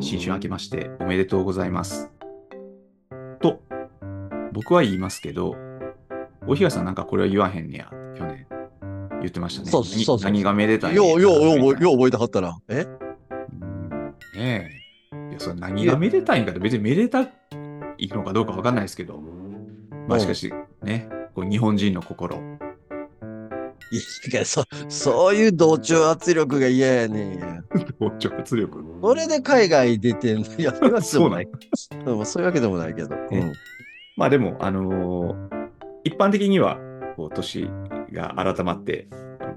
新春明けましておめでとうございます。と、僕は言いますけど、おひがさんなんかこれは言わへんねや、去年。言ってましたね。そうそうそう何何がめでたいねよう、よう、よう、よう覚えてはったな。え？うんねえ。いや、それ何がめでたいんかって別にめでたいのかどうかわかんないですけど、まあしかしね、こう日本人の心。いや、そ、そういう同調圧力が嫌やねんや。同調圧力？それで海外出てんの。いや、そういうわけでもない。そでもそういうわけでもないけど。ねまあでも、あのー一般的には、こう、年が改まって、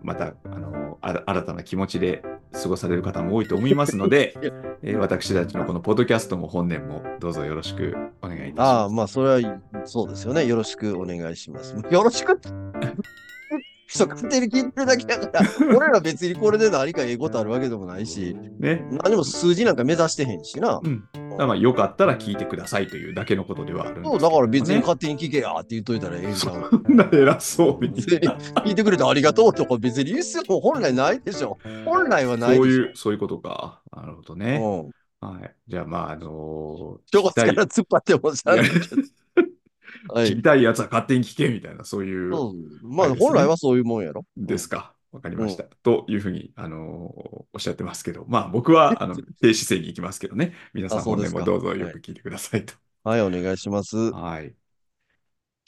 また、あのーあ新たな気持ちで過ごされる方も多いと思いますので、えー私たちのこのポッドキャストも本年もどうぞよろしくお願いいたします。ああ、まあ、それは、そうですよね。よろしくお願いします。よろしくそう、勝手に聞いてるだけだから、俺ら別にこれで何かええことあるわけでもないし、ね。何も数字なんか目指してへんしな。うん。まあ、よかったら聞いてくださいというだけのことではあるんですけそう、どだから別にね勝手に聞けやって言っといたらええんちゃうそんな偉そうに。聞いてくれてありがとうとか別に言う必要も本来ないでしょ。本来はない。そういう、そういうことか。なるほどね。うん。はい。じゃあ、まあ、あの正月から突っ張ってもしゃあないけど。はい。聞きたいやつは勝手に聞けみたいな、そういうまあ本来はそういうもんやろ。ですか。わかりました。というふうに、あのーおっしゃってますけど、まあ僕は、あの、低姿勢に行きますけどね。皆さん本年もどうぞよく聞いてくださいと。はい、お願いします。はい。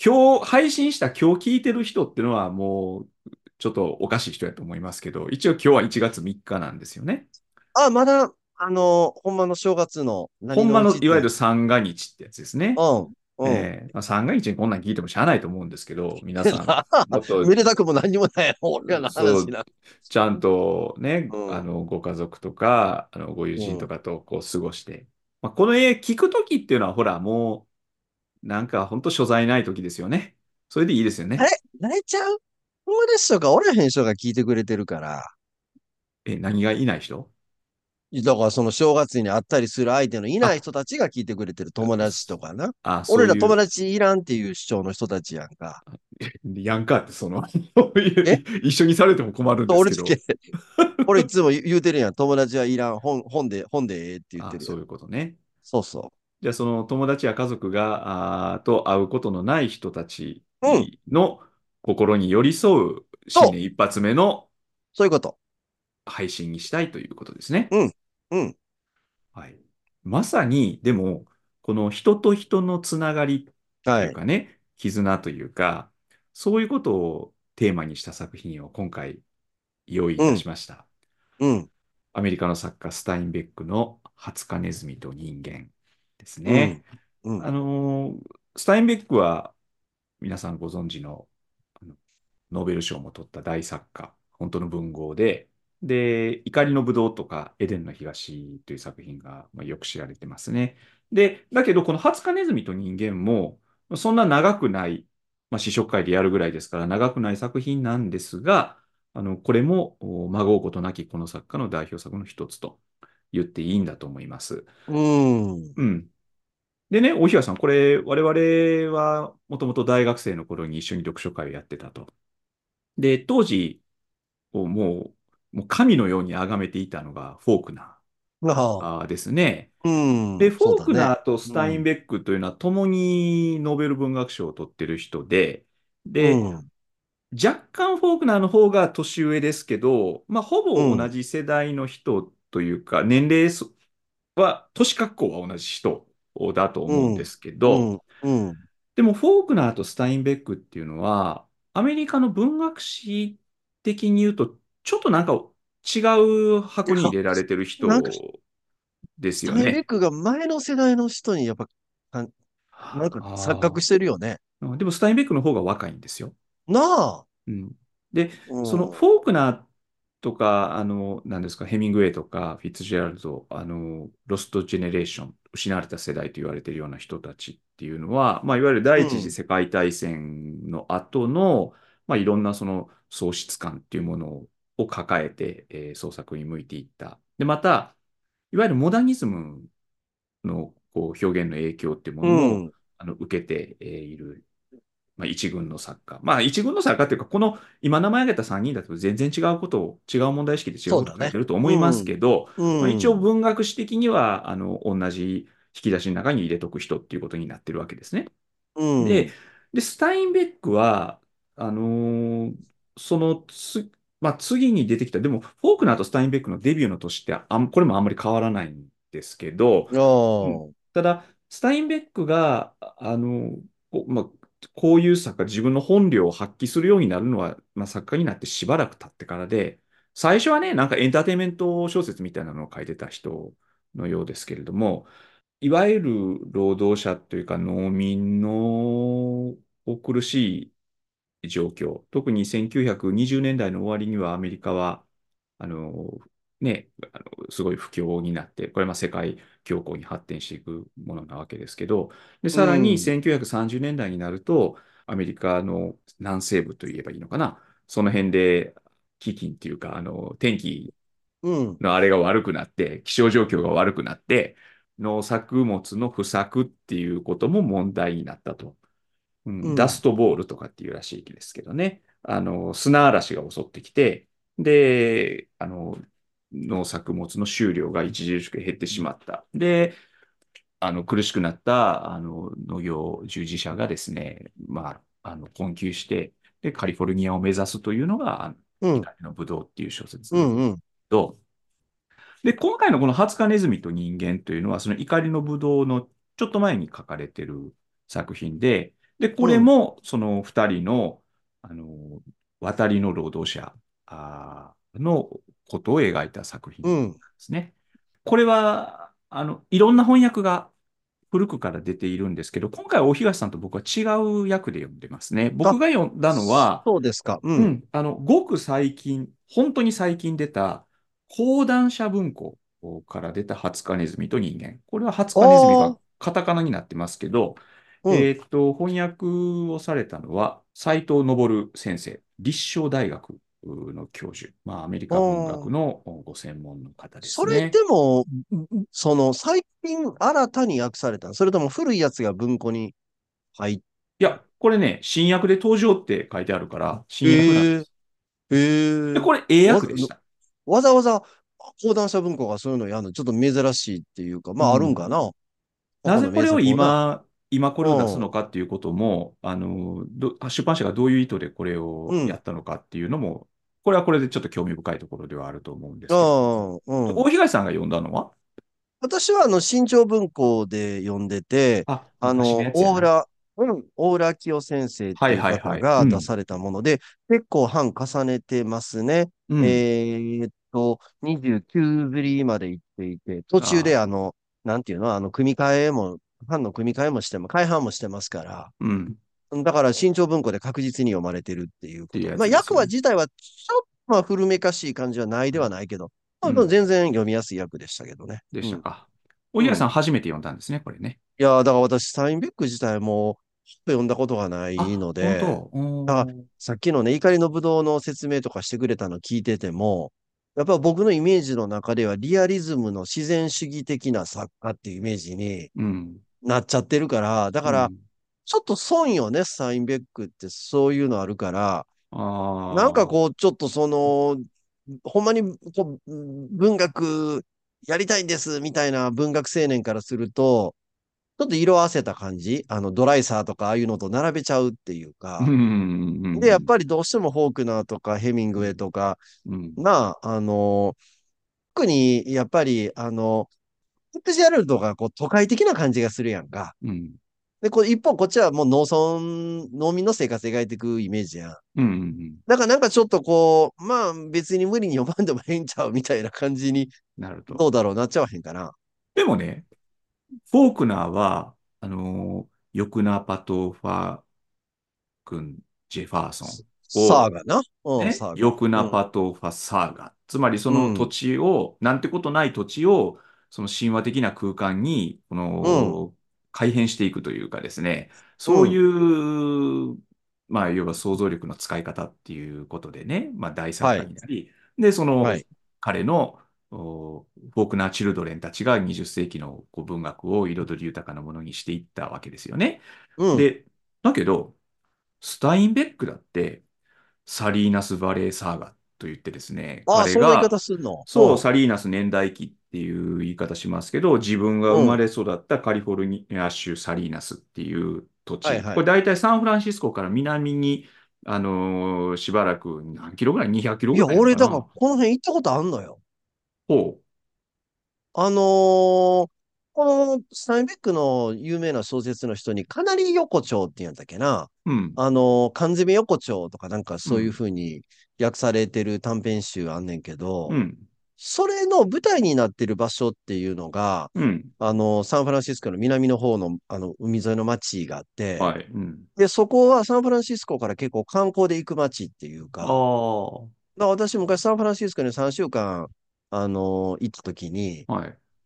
今日、配信した今日聞いてる人っていうのはもう、ちょっとおかしい人やと思いますけど、一応今日は1月3日なんですよね。あ、まだ、あの、ほんまの正月の何ほんまのいわゆる三が日ってやつですね。うん。うん。ええまあ、三が日にこんなん聞いてもしゃあないと思うんですけど、皆さん、もっとめでたくも何にもない 俺らの話な。ちゃんとね、うんあのご家族とかあのご友人とかとこう過ごして、まあ、この絵聞くときっていうのはほらもうなんか本当所在ないときですよね。それでいいですよねあ。れ？泣いちゃう？友達とかおらへん人が聞いてくれてるから。え、何がいない人？だからその正月に会ったりする相手のいない人たちが聞いてくれてる 友達とかな。あ、そういう俺ら友達いらんっていう主張の人たちやんか。やんかってその一緒にされても困るんですけど俺俺いつも言うてるやん。友達はいらん。本本で、本でええって言ってるそういうことね。そうそじゃあその友達や家族があーと会うことのない人たちうんの心に寄り添う新年一発目のう。そういうこと。配信にしたいということですね。うん。はい。まさに、でも、この人と人のつながりとはいいうかね、絆というか、そういうことをテーマにした作品を今回用意いたしました。うん。アメリカの作家スタインベックのハツカネズミと人間ですね。うん。うんあのースタインベックは皆さんご存知のノーベル賞も取った大作家、本当の文豪で、で、怒りのぶどうとか、エデンの東という作品が、まあ、よく知られてますね。で、だけど、このハツカネズミと人間も、そんな長くない、まあ、試食会でやるぐらいですから、長くない作品なんですが、あの、これも、おまごうことなきこの作家の代表作の一つと言っていいんだと思います。うん。うん。でね、大平さん、これ、我々はもともと大学生の頃に一緒に読書会をやってたと。で、当時、をもう、もう神のように崇めていたのがフォークナ。ーあーですね。うん。で、フォークナーーとスタインベックというのは共にノーベル文学賞を取ってる人で、で、うん。若干フォークナーの方が年上ですけど、まあ、ほぼ同じ世代の人というか、年齢そは、年格好は同じ人だと思うんですけど。でもフォークナーとスタインベックっていうのは、アメリカの文学史的に言うと、ちょっとなんか違う箱に入れられてる人ですよスタインベッね。クが前の世代の人にやっぱ、なんか錯覚してるよね。でもスタインベックの方が若いんですよ。なあ。うん、で、うんそのフォークナーとか、あの、なんですか、ヘミングウェイとか、フィッツジェラルド、あの、ロストジェネレーション、失われた世代と言われているような人たちっていうのは、まあ、いわゆる第一次世界大戦の後の、まあ、いろんなその喪失感っていうものを抱えて、えー創作に向いていった。で、また、いわゆるモダニズムのこう表現の影響っていうもうのも、ん。あの受けてえーいるまあ、一軍の作家。まあ、一軍の作家っていうか、この今名前挙げた3人だと全然違うことを、違う問題意識で違う。ことを書いてると思いますうん。けど、まあ、一応うん。文学史的には、あの、同じ引き出しの中に入れとく人っていうことになってるわけですね。うで、ん。で、スタインベックは、あのーそのつ、まあ、次に出てきた、でも、フォークナーとスタインベックのデビューの年ってあん、これもあんまり変わらないんですけど、あうん、あ。ただ、スタインベックが、ああの、こう、まあ、こういう作家、自分の本領を発揮するようになるのは、まあ、作家になってしばらく経ってからで、最初はね、なんかエンターテインメント小説みたいなのを書いてた人のようですけれども、いわゆる労働者というか農民のお苦しい状況、特に1920年代の終わりにはアメリカは、あの、ね、あのすごい不況になって、これはまあ世界恐慌に発展していくものなわけですけど、で、うさらにん。1930年代になると、アメリカの南西部といえばいいのかな、その辺で飢饉っていうか、あの、天気うん。のあれが悪くなって、気象状況が悪くなって、農作物の不作っていうことも問題になったと。うん、ダスうん。トボールとかっていうらしいですけどね。あの、砂嵐が襲ってきて、で、あの、農作物の収量が著しく減ってしまった。で、あの、苦しくなった、あの、農業従事者がですね、まあ、あの、困窮して、で、カリフォルニアを目指すというのが、あのうのブドウっていう小説なんですうん。うん。で、今回のこのハツカネズミと人間というのは、その怒りのブドウのちょっと前に書かれている作品で、で、こうん。れもその二人の、あの、渡りの労働者のことを描いた作品なんでうん。すね。これは、あの、いろんな翻訳が古くから出ているんですけど、今回は大東さんと僕は違う役で読んでますね。僕あ、が読んだのは、そうですか。うん。うん。あの、ごく最近、本当に最近出た、講談社文庫から出たハツカネズミと人間。これはハツカネズミが。カタカナになってますけど、うん。えーっと、翻訳をされたのは、斉藤昇先生、立正大学の教授。まあ、アメリあカ文学あ。のご専門の方でそれすね。でも、その、最近新たに訳されたのそれとも古いやつが文庫に入っいや、これね、新訳で登場って書いてあるから、新訳なんでええす。で、ええこれ、英訳でした。わざわざ講談社文庫がそういうのやるのちょっと珍しいっていうか、まああるんうん。かな他のなぜこれを。今、今これを出すうん。のかっていうことも、あの、ど出版社がどういう意図でこれをやうん。ったのかっていうのも、これはこれでちょっと興味深いところではあると思うんですけど、うん。大東さんが読んだのは？私はあの、新潮文庫で読んでて、あ、あの。大浦、うん、大浦清先生っはいていう方が出ん。されたもので、結構版重ねてますね。うん。えーっと、29ぶりまで行っていて、途中でああ、あの、なんていうの、あの、組み替えも、版の組み替えもしても、改版もしてますから、うん。っだから新潮文庫で確実に読まれてるっていうことで。まあ、やつですよね。訳は自体はちょっとまあ古めかしい感じはないではないけど、まあ、うん。全然読みやすい訳でしたけどね。でうん。したか。大うん。東さん初めて読んだんですね、これね。いやー、だから私、スタインベック自体も読んだことがないあ、ので、さっきのね、怒りのぶどうの説明とかしてくれたの聞いてても、やっぱ僕のイメージの中ではリアリズムの自然主義的な作家っていうイメージにうん。なっちゃってるから、だから、うん。ちょっと損よね、スタインベックってそういうのあるから、なんかこう、ちょっとその、ほんまにこう文学やりたいんですみたいな文学青年からすると、ちょっと色あせた感じ？あの、ドライサーとかああいうのと並べちゃうっていううん。か。うで、やっん。ぱりどうしてもフォークナーとかヘミングウェイとか、うん。あの、特にやっぱり、あの、フィッツジェラルドがこう都会的な感じがするやんか。うん。で、こう一方こっちはもう農村、農民の生活描いていくイメージやん。うん。うんだからなんかちょっとこう、まあ別に無理に読まんでもええんちゃうみたいな感じに、なると。どうだろうなっちゃわへんかな。でもね、フォークナーは、あのーヨクナ・パトファー君、ジェファーソンを、サーがな？うん、ね、サーが。ヨクナ・うん、パトファサーガ。つまりそうん、の土地を、なんてことない土地を、その神話的な空間に、こうん、の、改変していくというかですね、うん、そういう、まあ、要は想像力の使い方っていうことでね、まあ、大作はい、家になり、で、その、はい、彼の、おフォークナー・チルドレンたちが20世紀のこう文学を彩り豊かなものにしていったわけですよね。うん、で、だけど、スタインベックだって、サリーナス・バレー・サーガと言ってですね、ああ、そんな言い方すんの？そう、うん。サリーナス年代記っていう言い方しますけど、自分がうん。生まれ育ったカリフォルニア州サリーナスっていう土地、はいはい。これ大体サンフランシスコから南に、あのーしばらく何キロぐらい ?200 キロいや、ぐらいの俺、だから、この辺行ったことあんのよ。ほあのーこのスタインベックの有名な小説の人に、かなり横丁って言うんだっけな。う。うん、あのー缶詰横丁とかなんかそういううん、風に訳されてる短編集あんねんけど、うん、それの舞台になってる場所っていうのが、うん。あの、サンフランシスコの南の方の、あの、海沿いの町があって、はい。うん。で、そこはサンフランシスコから結構観光で行く町っていうあか、あ、から私昔サンフランシスコに3週間、あの、行った時に、い。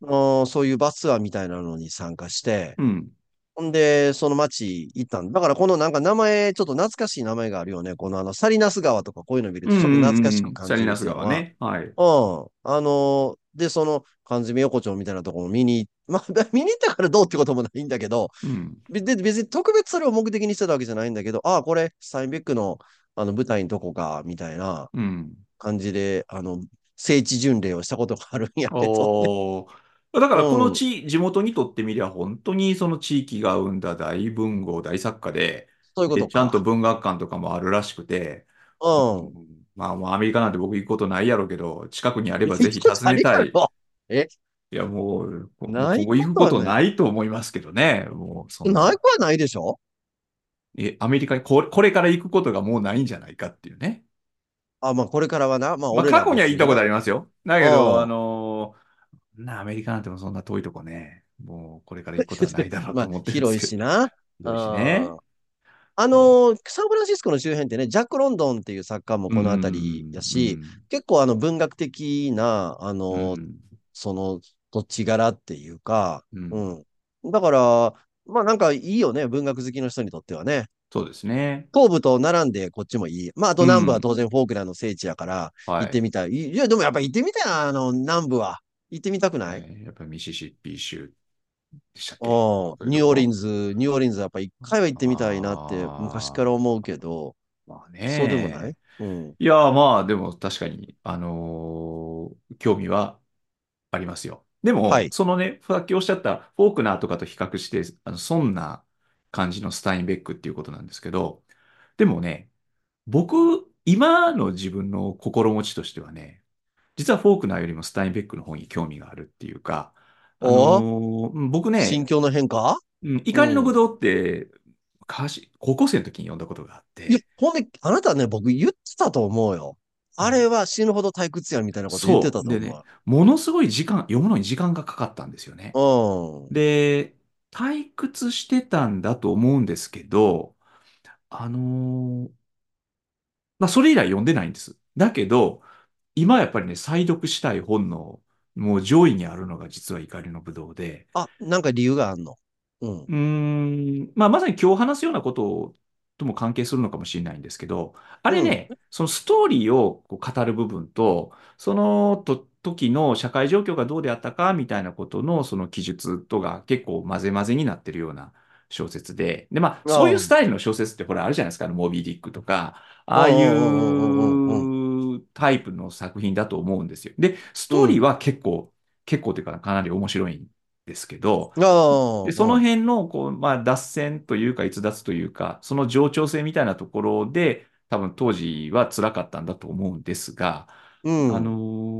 そういうバスツアーみたいなのに参加して、うん、ほんで、その町行ったんだ。だからこのなんか名前、ちょっと懐かしい名前があるよね。このあの、サリナス川とかこういうの見るうん、とちょっとうん、懐かしうん。く感じるサリナスっていうのは、川ね。はい。うん。あので、その缶詰横丁みたいなところも見に、まあ、見に行ったからどうってこともないんだけど、うん、べで別に特別それを目的にしてたわけじゃないんだけど、ああ、これ、スタインベックのあの舞台のとこか、みたいなうん。感じで、あの、聖地巡礼をしたことがあるんやけどね。だからこのうん。地、地元にとってみりゃ本当にその地域が生んだ大文豪、大作家で、そういうこで、ちゃんと。文学館とかもあるらしくて、ううん。ん、まあもうアメリカなんて僕行くことないやろうけど、近くにあればぜひ訪ねたい。え、いやもう、こいここ行くことはない。こと思いますけどね。もうそんな。ないことはないでしょ？え、アメリカにこれ、これから行くことがもうないんじゃないかっていうね。あ、まあこれからはな。まあまあ過去には行ったこと。ありますよ。だけど、あうん。のーな、アメリカなんてもそんな遠いとこね、もうこれから行くことはないだろうまあと思ってるんです 広い。しな。う広いしね。ん。あの、サンフランシスコの周辺ってね、ジャック・ロンドンっていう作家もうこの辺りん、だし、うん、結構あの文学的な、あの、うん、その土地柄っていうか、うん。うん。だから、まあなんかいいよね、文学好きの人にとってはね。そうですね。東部と並んでこっちもいい。まああと南部はうん。当然フォークナーの聖地やからはい。行ってみたい。いいや、でもやっぱ行ってみたいな、あの南部は。行ってみたくない？ねやっぱりミシシッピ州でしたっうん。けニューオーリンズ、ニューオーリンズはやっぱ一回は行ってみたいなって昔からあ思うけど、あ、まあそうでもない？ね。うん。いや、まあ、でも確かに、あのー興味はありますよ。でも、はい。そのね、さっきおっしゃったフォークナーとかと比較して、あの、そんな感じのスタインベックっていうことなんですけど、でもね、僕、今の自分の心持ちとしてはね、実はフォークナーよりもスタインベックの方に興味があるっていうか、あのおー？うん僕ね、心境の変化？うん、怒りのうん。ぶどうって、昔、高校生の時に読んだことがあっいや、て、ほんで、あなたね、僕言ってたと思うよ。あれは死ぬほど退屈やみたいなこと言ってそう。でね、たと思ものすごい時間、読むのに時間がかかったんですよね。で、退屈してたんだと思うんですけど、あのーまあ、それ以来読んでないんです。だけど、今やっぱりね、再読したい本の、もう上位にあるのが実は怒りのぶどうで、あ、なんか理由があんの？うん。ん、まあ、まさに今日話すようなこととも関係するのかもしれないんですけど、あれうん。ね、そのストーリーをこう語る部分と、そのと時の社会状況がどうであったかみたいなことのその記述とが結構混ぜ混ぜになってるような小説で、で、まあ、そういうスタイルの小説ってほらあるじゃないですか、あのモビー・ディックとか、うんああいうんうんうんうん。うタイプの作品だと思うんですよ。で、スうん。トーリーは結構、結構というかかなり面白いんですけど、で、そのうん。辺の、こう、まあ、脱線というか、逸脱というか、その冗長性みたいなところで、多分当時は辛かったんだと思うんですが、うあのん。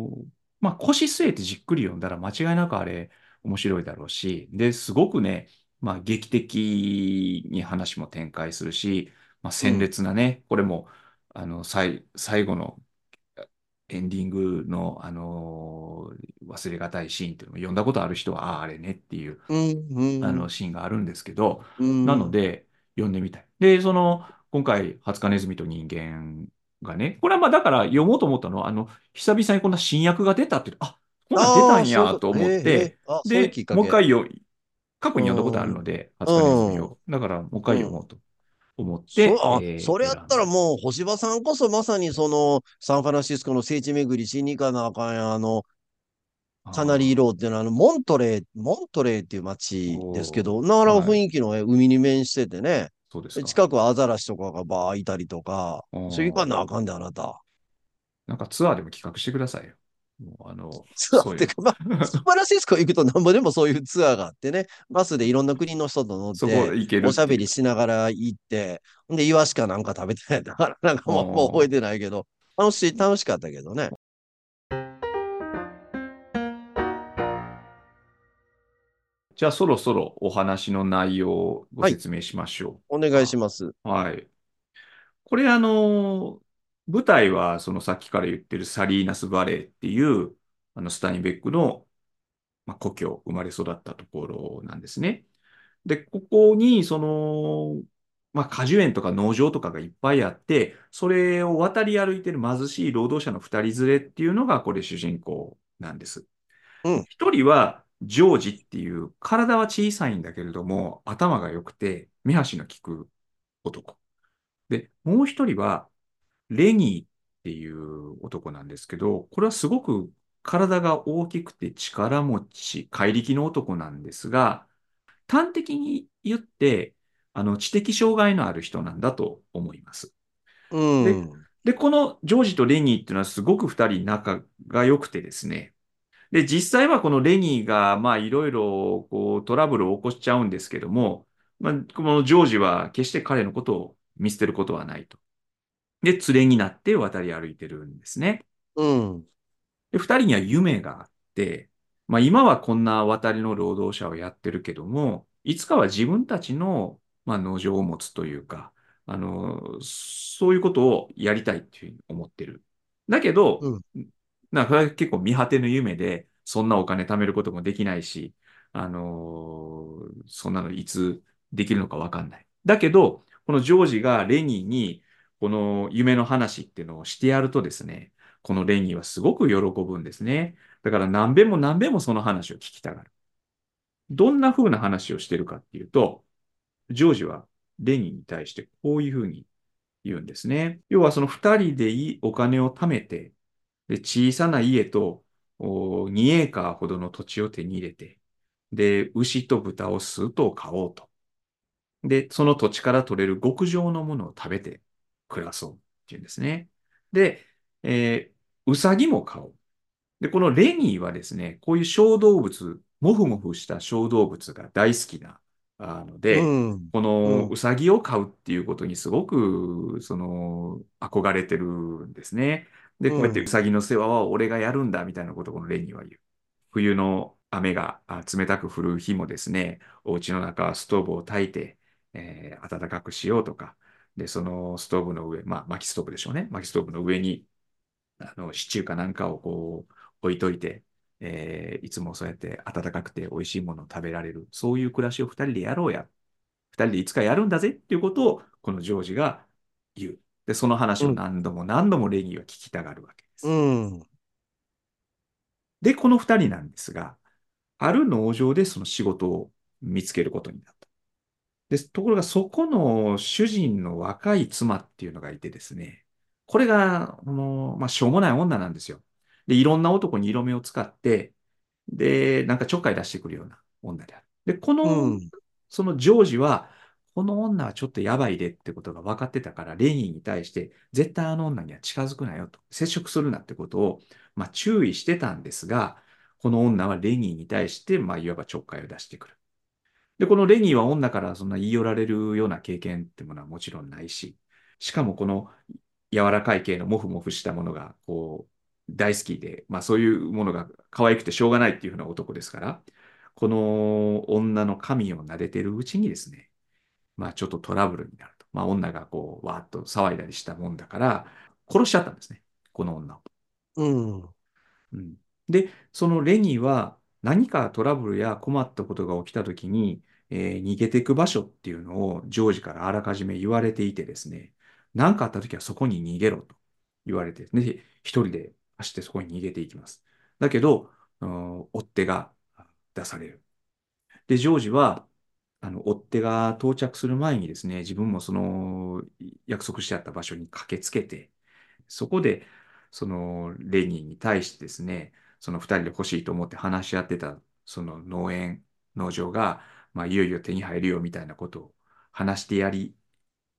ーまあ、腰据えてじっくり読んだら間違いなくあれ、面白いだろうし、で、すごくね、まあ、劇的に話も展開するし、まあ、鮮うん。烈なね、これも、あの、最、最後のエンディングの、あのー忘れがたいシーンっていうのも読んだことある人は、ああ、あれねっていう、うん。うあのん。シーンがあるんですけど、うなのん。で読んでみたい。で、その、今回、ハツカネズミと人間がね、これはまあだから読もうと思ったのは、あの、久々にこんな新訳が出たって、あ、こんなん出たん。やと思っ。て、で。もう一回読過去うに読んだことあん。るので、ハツカネズミうん。を。だから、もう一回うん。読もうと思っそ、て、あ、えーそれやったら。もう、星葉さんこそまさにその、サンフランシスコの聖地巡りしに行かなあかんやん。あの、カナリーあローっていうのは、あの、モントレー、モントレーっていうあ、街ですけおど、なかなかーはい。雰囲気のえ海に面しててね。そうです近くはアザラシとかがバーいたりとか、あそれ行かなあーかんで、あなた。なんかツアーでも企画してくださいよ。もうあの、ツアーそういう、ってか、まあ、サンフランシスコ行くとなんぼでもそういうツアーがあってね、バスでいろんな国の人と乗っそこて、行けるおしゃべっていう。りしながら行って、んで、イワシかなんか食べてないだから、なんかもうもう覚えてないけど、楽しい、楽しかったけどね。じゃあそろそろお話の内容をごはい説明しましょお願いします。う。はい。これあの、舞台はそのさっきから言ってるサリーナスバレーっていうあのスタインベックの、まあ、故郷、生まれ育ったところなんですね。で、ここにその、まあ、果樹園とか農場とかがいっぱいあって、それを渡り歩いてる貧しい労働者の二人連れっていうのがこれ主人公なんです。うん一人はジョージっていう体は小さいんだけれども頭が良くて目端の利く男。で、もう一人はレニーっていう男なんですけど、これはすごく体が大きくて力持ち、怪力の男なんですが、端的に言って、あの知的障害のある人なんだと思います。うん。で、このジョージとレニーっていうのはすごく二人仲が良くてですね。で、実際はこのレニーが、まあいろいろこうトラブルを起こしちゃうんですけども、まあ、このジョージは決して彼のことを見捨てることはないと。で、連れになって渡り歩いてるんですね。うん。で、二人には夢があって、まあ今はこんな渡りの労働者をやってるけども、いつかは自分たちの、まあ、農場を持つというか、あの、そういうことをやりたいっていうふうに思ってる。だけど、うんなんか結構見果ての夢で、そんなお金貯めることもできないし、あのそんなのいつできるのかわかんない。だけど、このジョージがレニーに、この夢の話っていうのをしてやるとですね、このレニーはすごく喜ぶんですね。だから何遍も何遍もその話を聞きたがる。どんな風な話をしてるかっていうと、ジョージはレニーに対してこういう風に言うんですね。要はその二人でいいお金を貯めて、で、小さな家と2エーカーほどの土地を手に入れて、で、牛と豚を数頭買おうと。で、その土地から取れる極上のものを食べて暮らそうっていうんですね。で、えーウサギも買おう。で、このレニーはですね、こういう小動物、もふもふした小動物が大好きなあので、うん。このうんウサギを飼うっていうことにすごく、その、憧れてるんですね。で、こうやってうんウサギの世話は俺がやるんだみたいなことをこのレニーは言う。冬の雨があ冷たく降る日もですね、お家の中はストーブを焚いて、えー暖かくしようとか、で、そのストーブの上、まあ、薪ストーブでしょうね。薪ストーブの上に、あの、シチューかなんかをこう、置いといて、えーいつもそうやって暖かくて美味しいものを食べられる。そういう暮らしを二人でやろうや。二人でいつかやるんだぜっていうことを、このジョージが言う。で、その話を何度も何度もレニーは聞きたがるわけです。うん。で、この二人なんですが、ある農場でその仕事を見つけることになった。で、ところがそこの主人の若い妻っていうのがいてですね、これが、あのまあ、しょうもない女なんですよ。で、いろんな男に色目を使って、で、なんかちょっかい出してくるような女である。で、この、うんそのジョージは、この女はちょっとやばいでってことが分かってたから、レニーに対して、絶対あの女には近づくなよと、接触するなってことを、まあ、注意してたんですが、この女はレニーに対して、まあ、いわばちょっかいを出してくる。で、このレニーは女からそんな言い寄られるような経験ってものはもちろんないし、しかもこの柔らかい系のモフモフしたものが、こう、大好きで、まあそういうものが可愛くてしょうがないっていうふうな男ですから、この女の神を撫でてるうちにですね、まあちょっとトラブルになると。まあ女がこう、わーっと騒いだりしたもんだから、殺しちゃったんですね。この女を。うん。うんで、そのレニーは何かトラブルや困ったことが起きたときに、えー逃げていく場所っていうのをジョージからあらかじめ言われていてですね、何かあったときはそこに逃げろと言われて、で、一人で走ってそこに逃げていきます。だけど、追っ手が出される。で、ジョージは、あの、追っ手が到着する前にですね、自分もその約束してあった場所に駆けつけて、そこで、そのレニーに対してですね、その二人で欲しいと思って話し合ってた、その農園、農場が、まあ、いよいよ手に入るよみたいなことを話してやり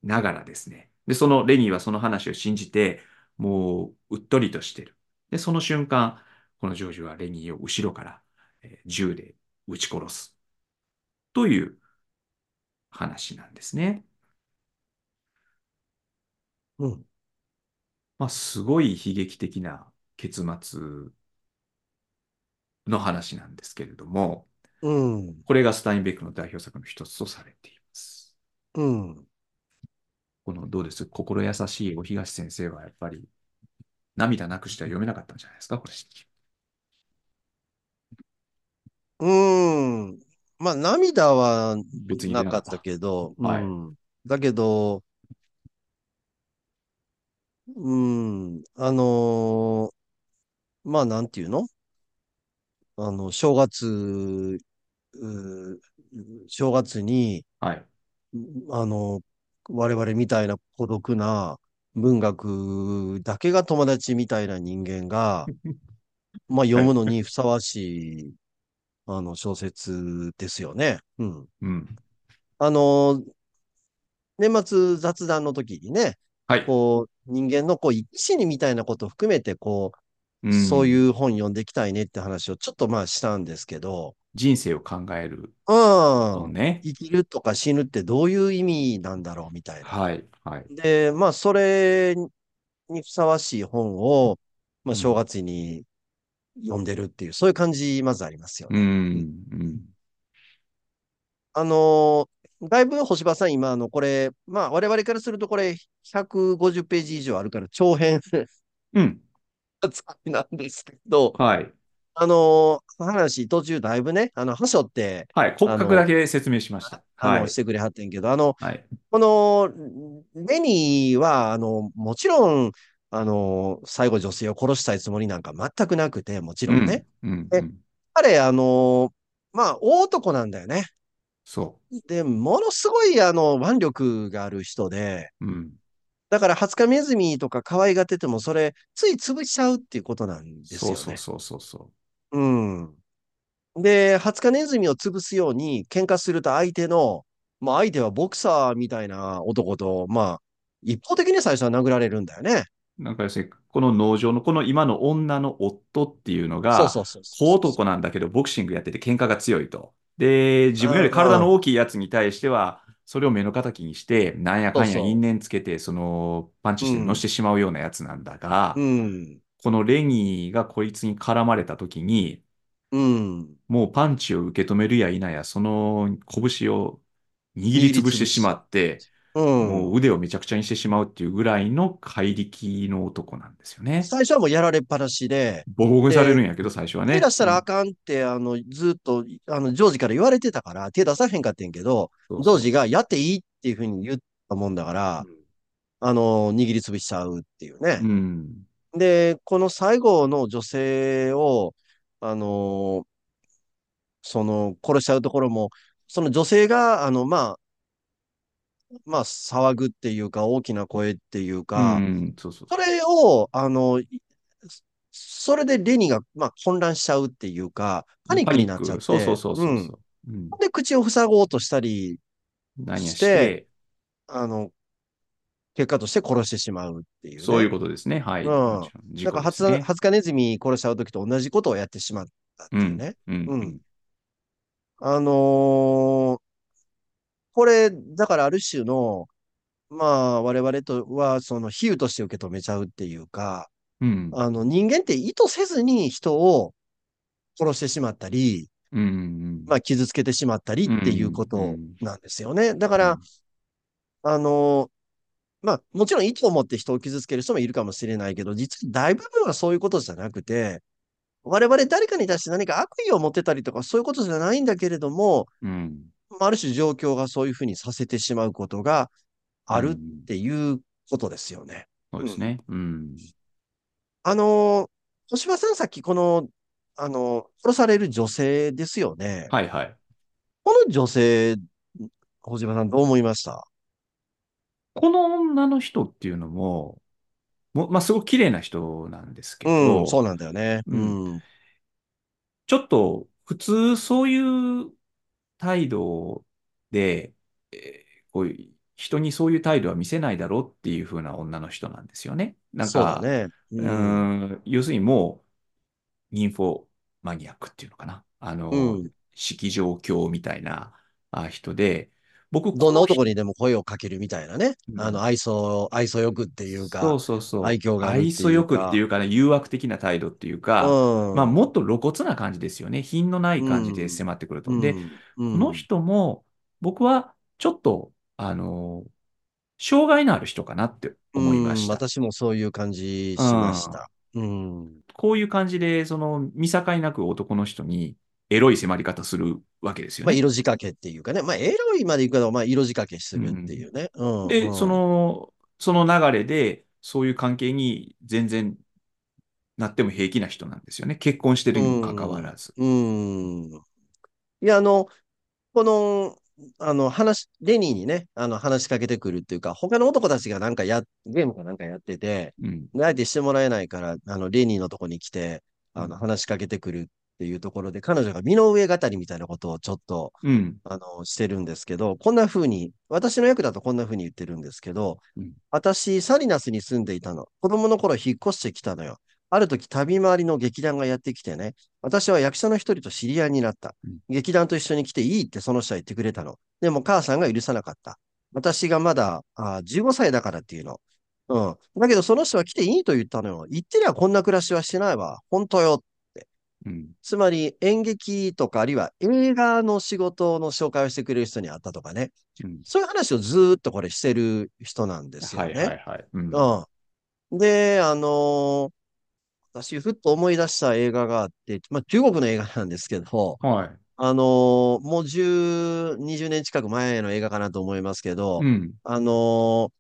ながらですね。で、そのレニーはその話を信じて、もううっとりとしてる。で、その瞬間、このジョージはレニーを後ろから、えー銃で撃ち殺す。という話なんですね。うん。まあ、すごい悲劇的な結末の話なんですけれども、うん。これがスタインベックの代表作の一つとされています。うん。このどうです？心優しいお東先生はやっぱり涙なくしては読めなかったんじゃないですか？これ。うん。まあ、涙はなかったけど、はいうん。だけど、うん。あのーまあ、なんていうの？あの、正月、う正月に、はい。あの、我々みたいな孤独な文学だけが友達みたいな人間が、まあ読むのにふさわしい、あの、小説ですよね。うん。うん。あの、年末雑談の時にね、はい。こう、人間のこう、生き死にみたいなことを含めて、こう、そうういう本読んでいきたいねって話をちょっとまあしたんですけど、人生を考えるうん。のね。生きるとか死ぬってどういう意味なんだろうみたいな。はい。はい。で、まあ、それにふさわしい本を、まあ、うん正月に読んでるっていう、そういう感じ、まずありますようね。ん。うん。あのーだいぶ星葉さん、今、あの、これ、まあ、我々からすると、これ、150ページ以上あるから、長編うん。扱いなんですけど、はい。あのー話、途中だいぶね、あの、はしょって、はい。骨格だけ説明しました。あの、はいし。てくれはってんけど、あの、はい。この、レニーは、あの、もちろん、あの、最後女性を殺したいつもりなんか全くなくて、もちろんね。うん。うん。えうん彼、あの、まあ、大男なんだよね。そで、ものすごい、あの、腕力がある人で、う。うん。だから、ハツカネズミとか可愛がってても、それ、つい潰しちゃうっていうことなんですよね。そうそうそうそうそうん。で、ハツカネズミを潰すように喧嘩すると相手の、まあ相手はボクサーみたいな男と、まあ、一方的に最初は殴られるんだよね。う。なんか要するに、この農場のこの今の女の夫っていうのそうが、そうそう小男なんだけど、ボクシングやってて喧嘩が強いと。で、自分より体の大きいやつに対しては、それを目の敵にして、なんやかんやそうそう因縁つけて、その、パンチして乗してしまうようなやつなんだが、うん。このレニーがこいつに絡まれた時に、うん。もうパンチを受け止めるや否や、その拳を握りつぶしてしまって、う。もうん腕をめちゃくちゃにしてしまうっていうぐらいの怪力の男なんですよね。最初はもうやられっぱなしで、ボコボコにされるんやけど、最初はね。手出したらあかんって、あの、ずっと、あの、ジョージから言われてたから、手出さへんかってんけど、うんジョージがやっていいっていうふうに言ったもんだから、あの、握りつぶしちゃうっていうねう。ん。で、この最後の女性を、あの、その、殺しちゃうところも、その女性が、あの、まあ、まあ、騒ぐっていうか、大きな声っていうか、うん、そうそうそれを、あの、いそれでレニーが、まあ、混乱しちゃうっていうか、パニックになっちゃって、そうそうそうそうう。ん。で、口を塞ごうとしたり、ししてて、あの、結果として殺してしまうっていうね。そういうことですね。はい。うんもちろんから、ハツ故ですね。ハツカネズミ殺しちゃうときと同じことをやってしまったっていうね。うん。ううんん。あのーこれ、だからある種の、まあ、我々とは、その比喩として受け止めちゃうっていうか、うん。あの、人間って意図せずに人を殺してしまったり、うん。まあ、傷つけてしまったりっていうことうんなんですよね。だから、あのーまあ、もちろん意図を持って人を傷つける人もいるかもしれないけど、実は大部分はそういうことじゃなくて、我々誰かに対して何か悪意を持ってたりとか、そういうことじゃないんだけれども、うん。まあある種状況がそういうふうにさせてしまうことがあるっていうことですよね。そうですね。うん。あのー、星葉さんさっきこの、あのー、殺される女性ですよね。はいはい。この女性、星葉さんどう思いました？この女の人っていうのも、もまあ、すごく綺麗な人なんですけうど、ん、そうなんだよね。ううんん。ちょっと普通そういう態度で、えーこういう人にそういう態度は見せないだろうっていう風な女の人なんですよね。なんか、そうだね。うん。ん、要するにもう、ニンフォマニアックっていうのかな。あうの、ん。式場教みたいなあ人で、僕、どんな男にでも声をかけるみたいなね。あの、うん愛想、愛想よくっていうか、そうそうそう。愛嬌が愛想よくっていうか。ね、誘惑的な態度っていううか、まあ、ん。もっと露骨な感じですよね。品のないう感じでん。迫ってくると。で、うん。うこのん。人も、僕はちょっと、あの、障害のある人かなってう思いまん。した。私もそういう感じうしましん。た。うん。こういう感じで、その、見境なく男の人にエロい迫り方するわけですよまあ、ね。色仕掛けっていうかね。まあ、エロいまでいくけど、まあ、色仕掛けするってうん。いうね。うん。で、そうん。の、その流れで、そういう関係に全然なっても平気な人なんですよね。結婚してるうにもかかわん。らず。うん。いや、あの、この、あの、話、レニーにね、あの、話しかけてくるっていうか、他の男たちがなんかや、ゲームかなんかやってて、うん。相手してもらえないから、あの、レニーのとこに来て、あの、うん。話しかけてくるっていうところで、彼女が身の上語りみたいなことをちょっと、うん。あの、してるんですけど、こんな風に、私の役だとこんな風に言ってるんですけど、うん私、サリナスに住んでいたの。子供の頃引っ越してきたのよ。ある時、旅回りの劇団がやってきてね、私は役者の一人と知り合いになった。うん劇団と一緒に来ていいってその人は言ってくれたの。でも母さんが許さなかった。私がまだあ15歳だからっていうの。うん。だけどその人は来ていいと言ったのよ。言ってりゃこんな暮らしはしてないわ。本当よ。うん。つまり演劇とかあるいは映画の仕事の紹介をしてくれる人に会ったとかね。うんそういう話をずーっとこれしてる人なんですはいはよね。いはい。うん。うん。で、あのー私ふっと思い出した映画があって、まあ中国の映画なんですけど、はい。あのーもう10、20年近く前の映画かなと思いますけど、うん。あのー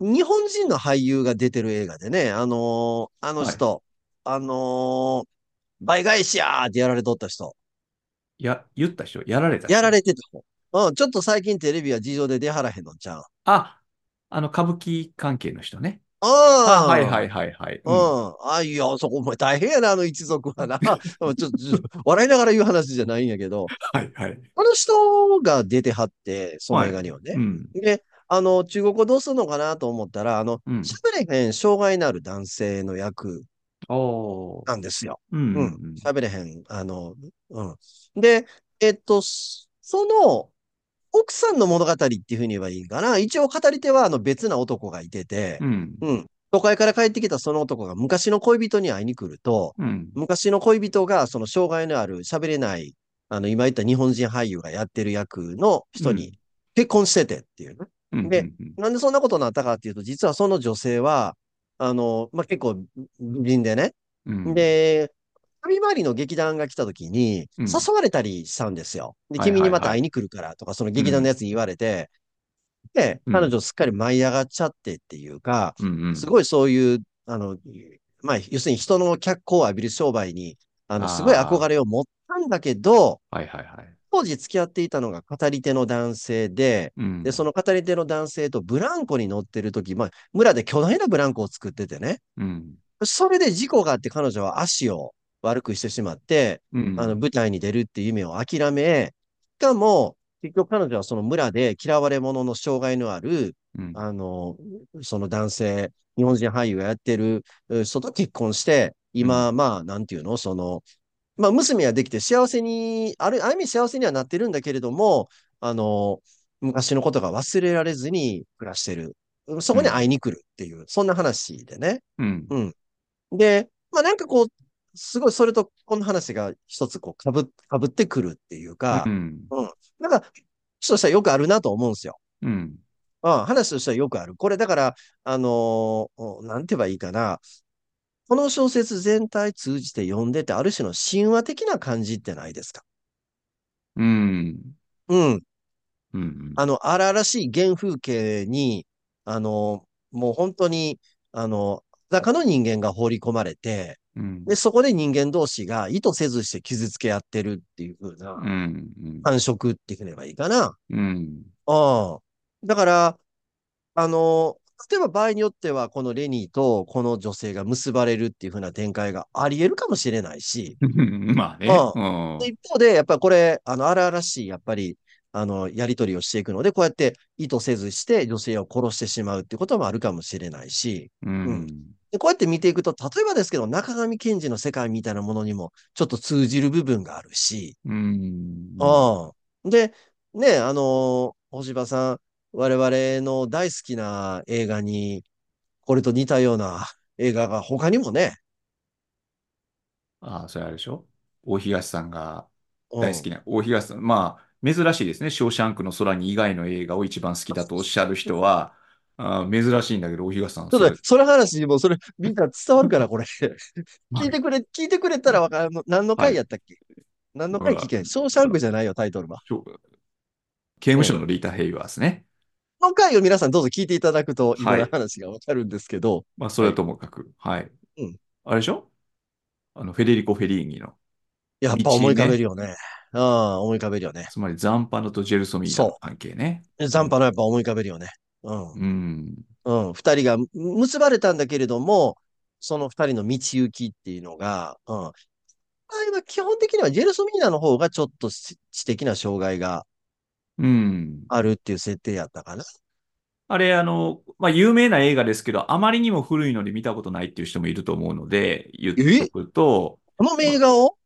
日本人の俳優が出てる映画でね、あのーあのはい。人、あのー倍返しやーってやられとった人。や、言った人、やられたやら人。れてた方。うん、ちょっと最近テレビは事情で出はらへんのちゃう？あ、あの、歌舞伎関係の人ね。あ、はいあはいはいはい。あ、うん。うん。あ、いや、そこ、お前大変やな、あの一族はな。ちょっと、笑いながら言う話じゃないんやけど、はいはい。あの人が出てはって、そのはい。映画にはね。うん。で、あの、中国語どうするのかなと思ったら、あの、うん。喋れへん障害のある男性の役。なんですよ。うんううん。れへん。あの、うん。で、えっと、その、奥さんの物語っていうふうに言えばいいかな。一応語り手はあの別な男がいてて、うん。うん。うん。都会から帰ってきたその男が昔の恋人に会いに来ると、うん。昔の恋人がその障害のある喋れない、あの今言った日本人俳優がやってる役の人にうん。結婚しててっていうね。うん。うで、ん。なんでそんなことになったかっていうと、実はその女性は、あの、まあ、結構美人でね。うん。で、旅回りの劇団が来た時にうん。誘われたりしたんですよ。で、はい君に。また会いに来るからとか、そのうん。劇団のやつに言われて、で、うん。彼女すっかり舞い上がっちゃってっていうか、うん。うん。すごいそういう、あの、まあ、要するに人の脚光を浴びる商売に、あの、すごい憧あれを持ったんだけど、あ。はいはいはい。当時付き合っていたのが語り手の男性で、で、うん。その語り手の男性とブランコに乗ってる時、まあ、村で巨大なブランコを作っててね、うん。それで事故があって彼女は足を悪くしてしまって、あの、うん。舞台に出るっていう夢を諦め、しかも、結局彼女はその村で嫌われ者の障害のある、うん。あの、その男性、日本人俳優がやってるう人と結婚して、うん。今、まあ、なんていうの？その、まあ、娘はできて幸せに、ある、ある意味幸せにはなってるんだけれども、あの、昔のことが忘れられずに暮らしてる。そこに会いに来るっていう、そんな話でね。うん。うん。で、まあなんかこう、すごいそれとこの話が一つこうかぶ、かぶってくるっていうか、うん。うん。なんか、としたらよくあるなと思うんですよ。うん。うん、話としてはよくある。これだから、あのーなんて言えばいいかな。この小説全体通じて読んでて、ある種の神話的な感じってないですか？うん。うん。うん。あの、荒々しい原風景に、あの、もう本当に、あの、裸の人間が放り込まれて、うん。で、そこで人間同士が意図せずして傷つけ合ってるっていう風なうん。感触って言えばいいかな。うん。ああ。だから、あの、例えば場合によっては、このレニーとこの女性が結ばれるっていう風な展開があり得るかもしれないし、う んまあね。うん。うん。一方で、やっぱりこれ、あの、荒々しい、やっぱり、あの、やり取りをしていくので、こうやって意図せずして女性を殺してしまうっていうこともあるかもしれないし、ううんん。でこうやって見ていくと、例えばですけど、中上賢治の世界みたいなものにもちょっと通じる部分があるし、うん。ああ。で、ね、あの、星葉さん、我々の大好きな映画に、これと似たような映画が他にもね、ああ、それあれでしょ？大東さんがうん大好きな、大東さん、まあ、珍しいですね。ショーシャンクの空に以外の映画を一番好きだとおっしゃる人は、ああ珍しいんだけど、大東さん、ちょっとねそれ、話も、それ、みんな伝わるから、これ。はい聞いてくれ、聞いてくれたらわかる。何の回やったっけ？何の回聞けん？ショーシャンクじゃないよ、タイトルは。刑務所のリータ・ヘイワーですね。この回を皆さんどうぞ聞いていただくと、今はいの話がわかるんですけど、まあ、それはともかく。はい。うんあれでしょ？あの、フェデリコ・フェリーニの、やっぱ思い浮かべるよね。ああ、思い浮かべるよね。つまりザンパノとジェルソミーナの関係ね。ザンパのやっぱ思い浮かべるよね。うん。うん。うん。二人が結ばれたんだけれども、その二人の道行きっていうのが、うん。あ今基本的にはジェルソミーナの方がちょっと知知的な障害がうん。あるっていう設定やったかな。あれ、あの、まあ、有名な映画ですけど、あまりにも古いので見たことないっていう人もいると思うので、言っとくと、この映画を？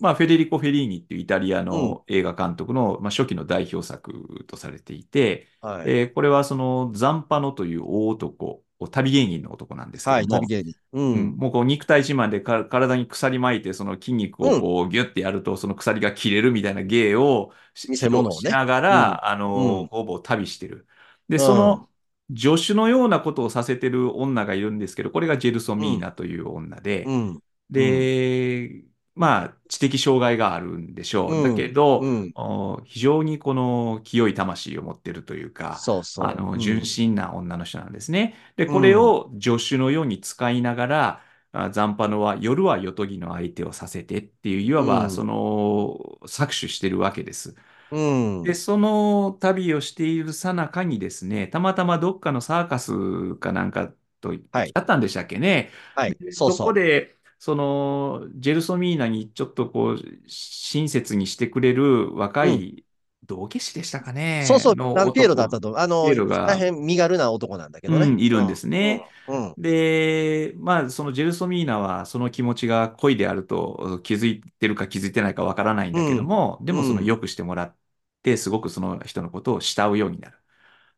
まあ、フェデリコ・フェリーニっていうイタリアの映画監督の、まあ、初期の代表作とされていて、はい。えーこれはそのザンパノという大男、旅芸人の男なんですけはい、ども、旅芸人。ううん。ん。もうこう肉体自慢でか体に鎖巻いて、その筋肉をこうギュッてやると、その鎖が切れるみたいな芸をし見せ物をね。しながら、あうの、んほぼ旅してる。で、うん。その助手のようなことをさせてる女がいるんですけど、これがジェルソミーナという女で、うん。で、まあ、知的障害があるんでしょう。うんだけど、うん。お非常にこの清い魂を持ってるというか、そうそう。あの、うん純真な女の人なんですね。で、これを助手のように使いながら、あザンパノは夜は夜とぎの相手をさせてっていう、いわば、うんその、搾取してるわけです。うん。で、その旅をしているさなかにですね、たまたまどっかのサーカスかなんかと行はいきったんでしたっけね。はい。でそ。こで、その、ジェルソミーナにちょっとこう、親切にしてくれる若い道化師でしたかね？そうそう。のあのピエロだっ男たと。あの、大変身軽な男なんだけどね。うんいるんですねうん。うん。で、まあ、そのジェルソミーナはその気持ちが恋であると気づいてるか気づいてないかわからないんだけども、でもそのうん良くしてもらって、すごくその人のことを慕うようになる。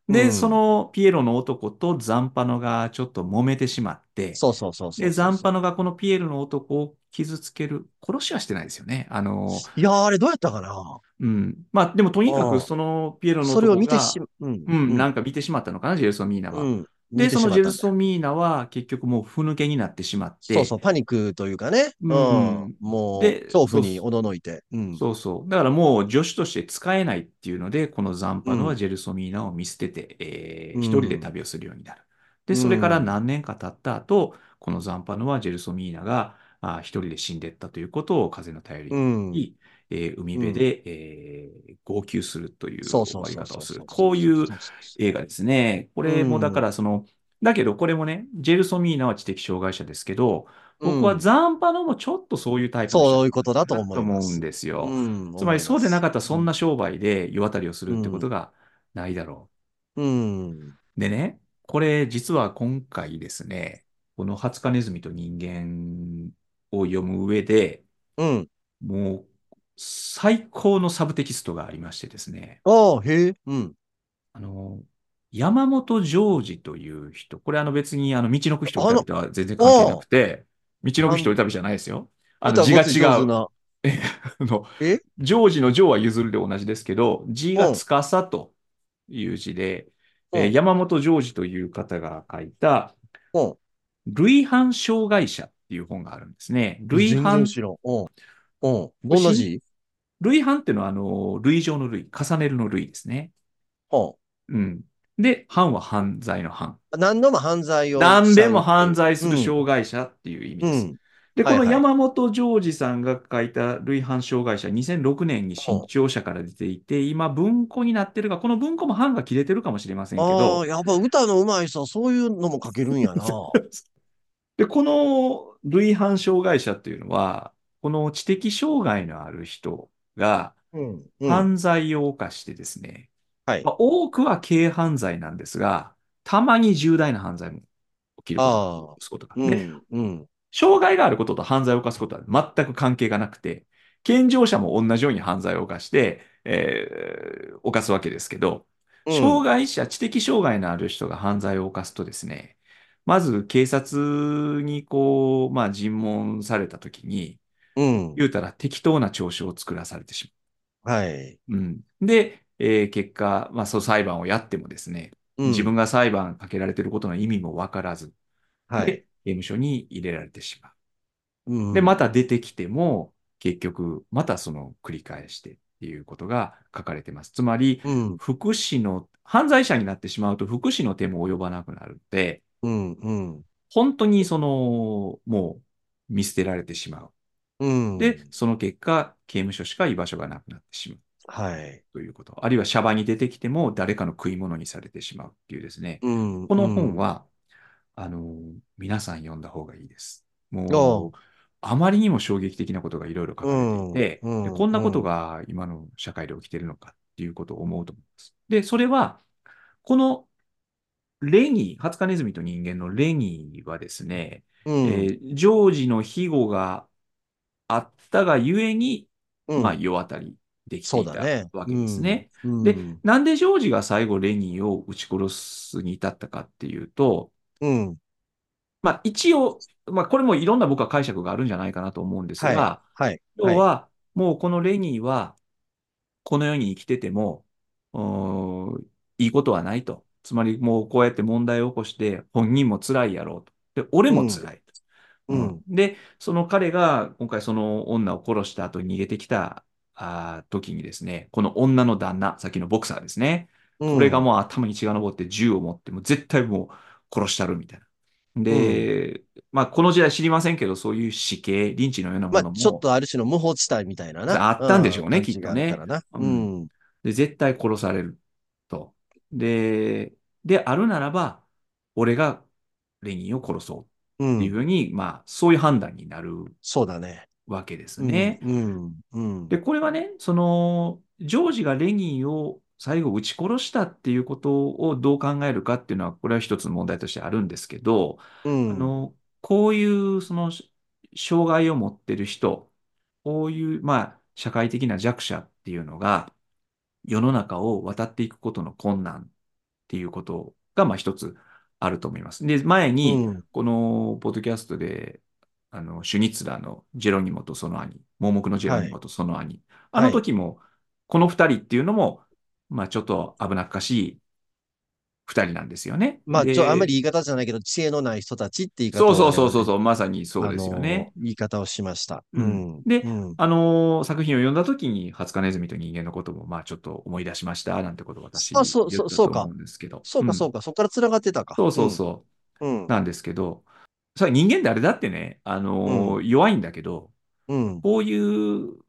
で、うんそのピエロの男とザンパノがちょっと揉めてしまって、そうそうそうそう。で、ザンパノがこのピエロの男を傷つける。殺しはしてないですよね。あの、いやー、あれどうやったかな？うん。まあ、でもとにかああくそのピエロのそれを男が、見てしま、うん。うん、なんか見てしまったのかな、ジェルソミーナは。うん。で、そのジェルソミーナは結局もうふぬけになってしまって、そうそう、パニックというかね。ううんん。もう、で恐怖におののいて。うん。そうそう。だからもう助手として使えないっていうので、このザンパノうんはジェルソミーナを見捨てて、えーうん一人で旅をするようになる。で、それから何年か経った後、このザンパノはジェルソミーナがあ一人で死んでったということを風の頼りうん。に、えー海辺で、えー号泣するという終わり方をする。こういう映画ですね。これもだからその、だけどこれもね、ジェルソミーナは知的障害者ですけど、僕はザンパノもちょっとそういうタイプの人そういうことだと思うんですよ。うんつまりそうでなかったらそんな。な商売で世渡りをするってことがないだろうん。う。でね、これ実は今回ですね、このハツカネズミと人間を読む上で、うん。もう最高のサブテキストがありましてですね、ああ、へえ。うん。あの、山本譲二という人、これあの別にあの、道のく人旅とは全然関係なくて、道のく人旅じゃないですよ。あの字が違う。うな。あのえ？ジョージのジョーは譲るで同じですけど、字が司という字で、うんえー山本ジョージという方が書いた、うん。類犯障害者っていう本があるんですね。類全犯然、知らん。うん。うん。どんな字？類犯っていうのは、あの、類状の類、重ねるの類ですね。ううん。で、犯は犯罪の犯。ん。何度も犯罪を。何でも犯罪するうん障害者っていう意味です。うん。で、この山本ジョージさんが書いた類犯障害者、2006年に新潮社から出ていて、今文庫になってるが、この文庫も版が切れてるかもしれませんけあどあ、、やっぱ歌の上手い人はそういうのも書けるんやな。で、この類犯障害者っていうのは、この知的障害のある人が、うん。うん。犯罪を犯してですね、はい。まあ、多くは軽犯罪なんですが、たまに重大な犯罪も起きることが、起ああ。こすことが。で、うん。うん。障害があることと犯罪を犯すことは全く関係がなくて、健常者も同じように犯罪を犯して、えー犯すわけですけど、うん。障害者、知的障害のある人が犯罪を犯すとですね、まず警察にこう、まあ尋問されたときに、うん。言うたら適当な調書を作らされてしはい。まう。うん。で、えー結果、まあそう裁判をやってもですね、自分うん。が裁判かけられていることの意味もわからず、で、はい。刑務所に入れられてしまう。で、まうん。た出てきても、結局、またその繰り返してっていうことが書かれてます。つまり、うん。福祉の、犯罪者になってしまうと福祉の手も及ばなくなるので、うん。うん。本当にその、もう見捨てられてしまう。うで、ん。その結果、刑務所しか居場所がなくなってしまうはい。ということ。あるいはシャバに出てきても誰かの食い物にされてしまうっていうですね。うん。この本うん。は、あの、皆さん読んだ方がいいです。もう、あまりにも衝撃的なことがいろいろ書うかれていん。て、うで、こん。んなことうん。が今の社会で起きているのかっていうことを思うと思います。で、それは、このレニー、ハツカネズミと人間のレニーはですね、うえん。ージョージの庇護があったがゆえに、まあ、うん。世渡りできていそうだね。たわけですうん。ね。うで、ん。なんでジョージが最後レニーを撃ち殺すに至ったかっていうと、うん。まあ一応、まあこれもいろんな僕は解釈があるんじゃないかなと思うんですはい。が、はい。はい。要はもうこのレニーはこの世に生きてても、いいことはないと。つまりもうこうやって問題を起こして本人も辛いやろうと。で、俺うん。も辛いと。うん、うん。で、その彼が今回その女を殺した後に逃げてきたあー時にですね、この女の旦那、さっきのボクサーですね。これがうん。もう頭に血が上って銃を持って、もう絶対もう殺したるみたいな。うん。で、まあこの時代知りませんけど、そういう死刑、リンチのようなまあ、ものもちょっとある種の無法地帯みたいなな。あったんでしうん。ょうね、きっ感じがあるかとね。らな。うん。うん。で、絶対殺されると。で、であるならば、俺がレニーを殺そうっていううん。ふうに、まあ、そういう判断になるそうだね。わけですうん。ね。うん。うで、ん。これはね、その、ジョージがレニーを最後撃ち殺したっていうことをどう考えるかっていうのは、これは一つ問題としてあるんですけど、うん。あの、こういうその障害を持ってる人、こういう、まあ、社会的な弱者っていうのが、世の中を渡っていくことの困難っていうことが、まあ一つあると思います。で、前に、うん。このポッドキャストで、あの、シュニッツラーのジェロニモとその兄、盲目のジェロはい。ニモとその兄、あはい。の時も、この二人っていうのも、まあちょっと危なっかしい二人なんですよね。まあ、ちょ、あんまりで、言い方じゃないけど、知恵のない人たちって言いそう方を我々、そうそうそうそう、まさにそうあですよね。の言い方をしました。うん。うん。で、うん。あのー作品を読んだ時に、ハツカネズミと人間のことも、まあちょっと思い出しました、なんてことをあ、私そう、そう、言ったと思そうんですけど。そうか、そうん。うか。そこから繋がってたか。そううん。そうそう。うん。なんですけど、それ人間誰だってね、あうん。のー弱いんだけど、うん。こういう、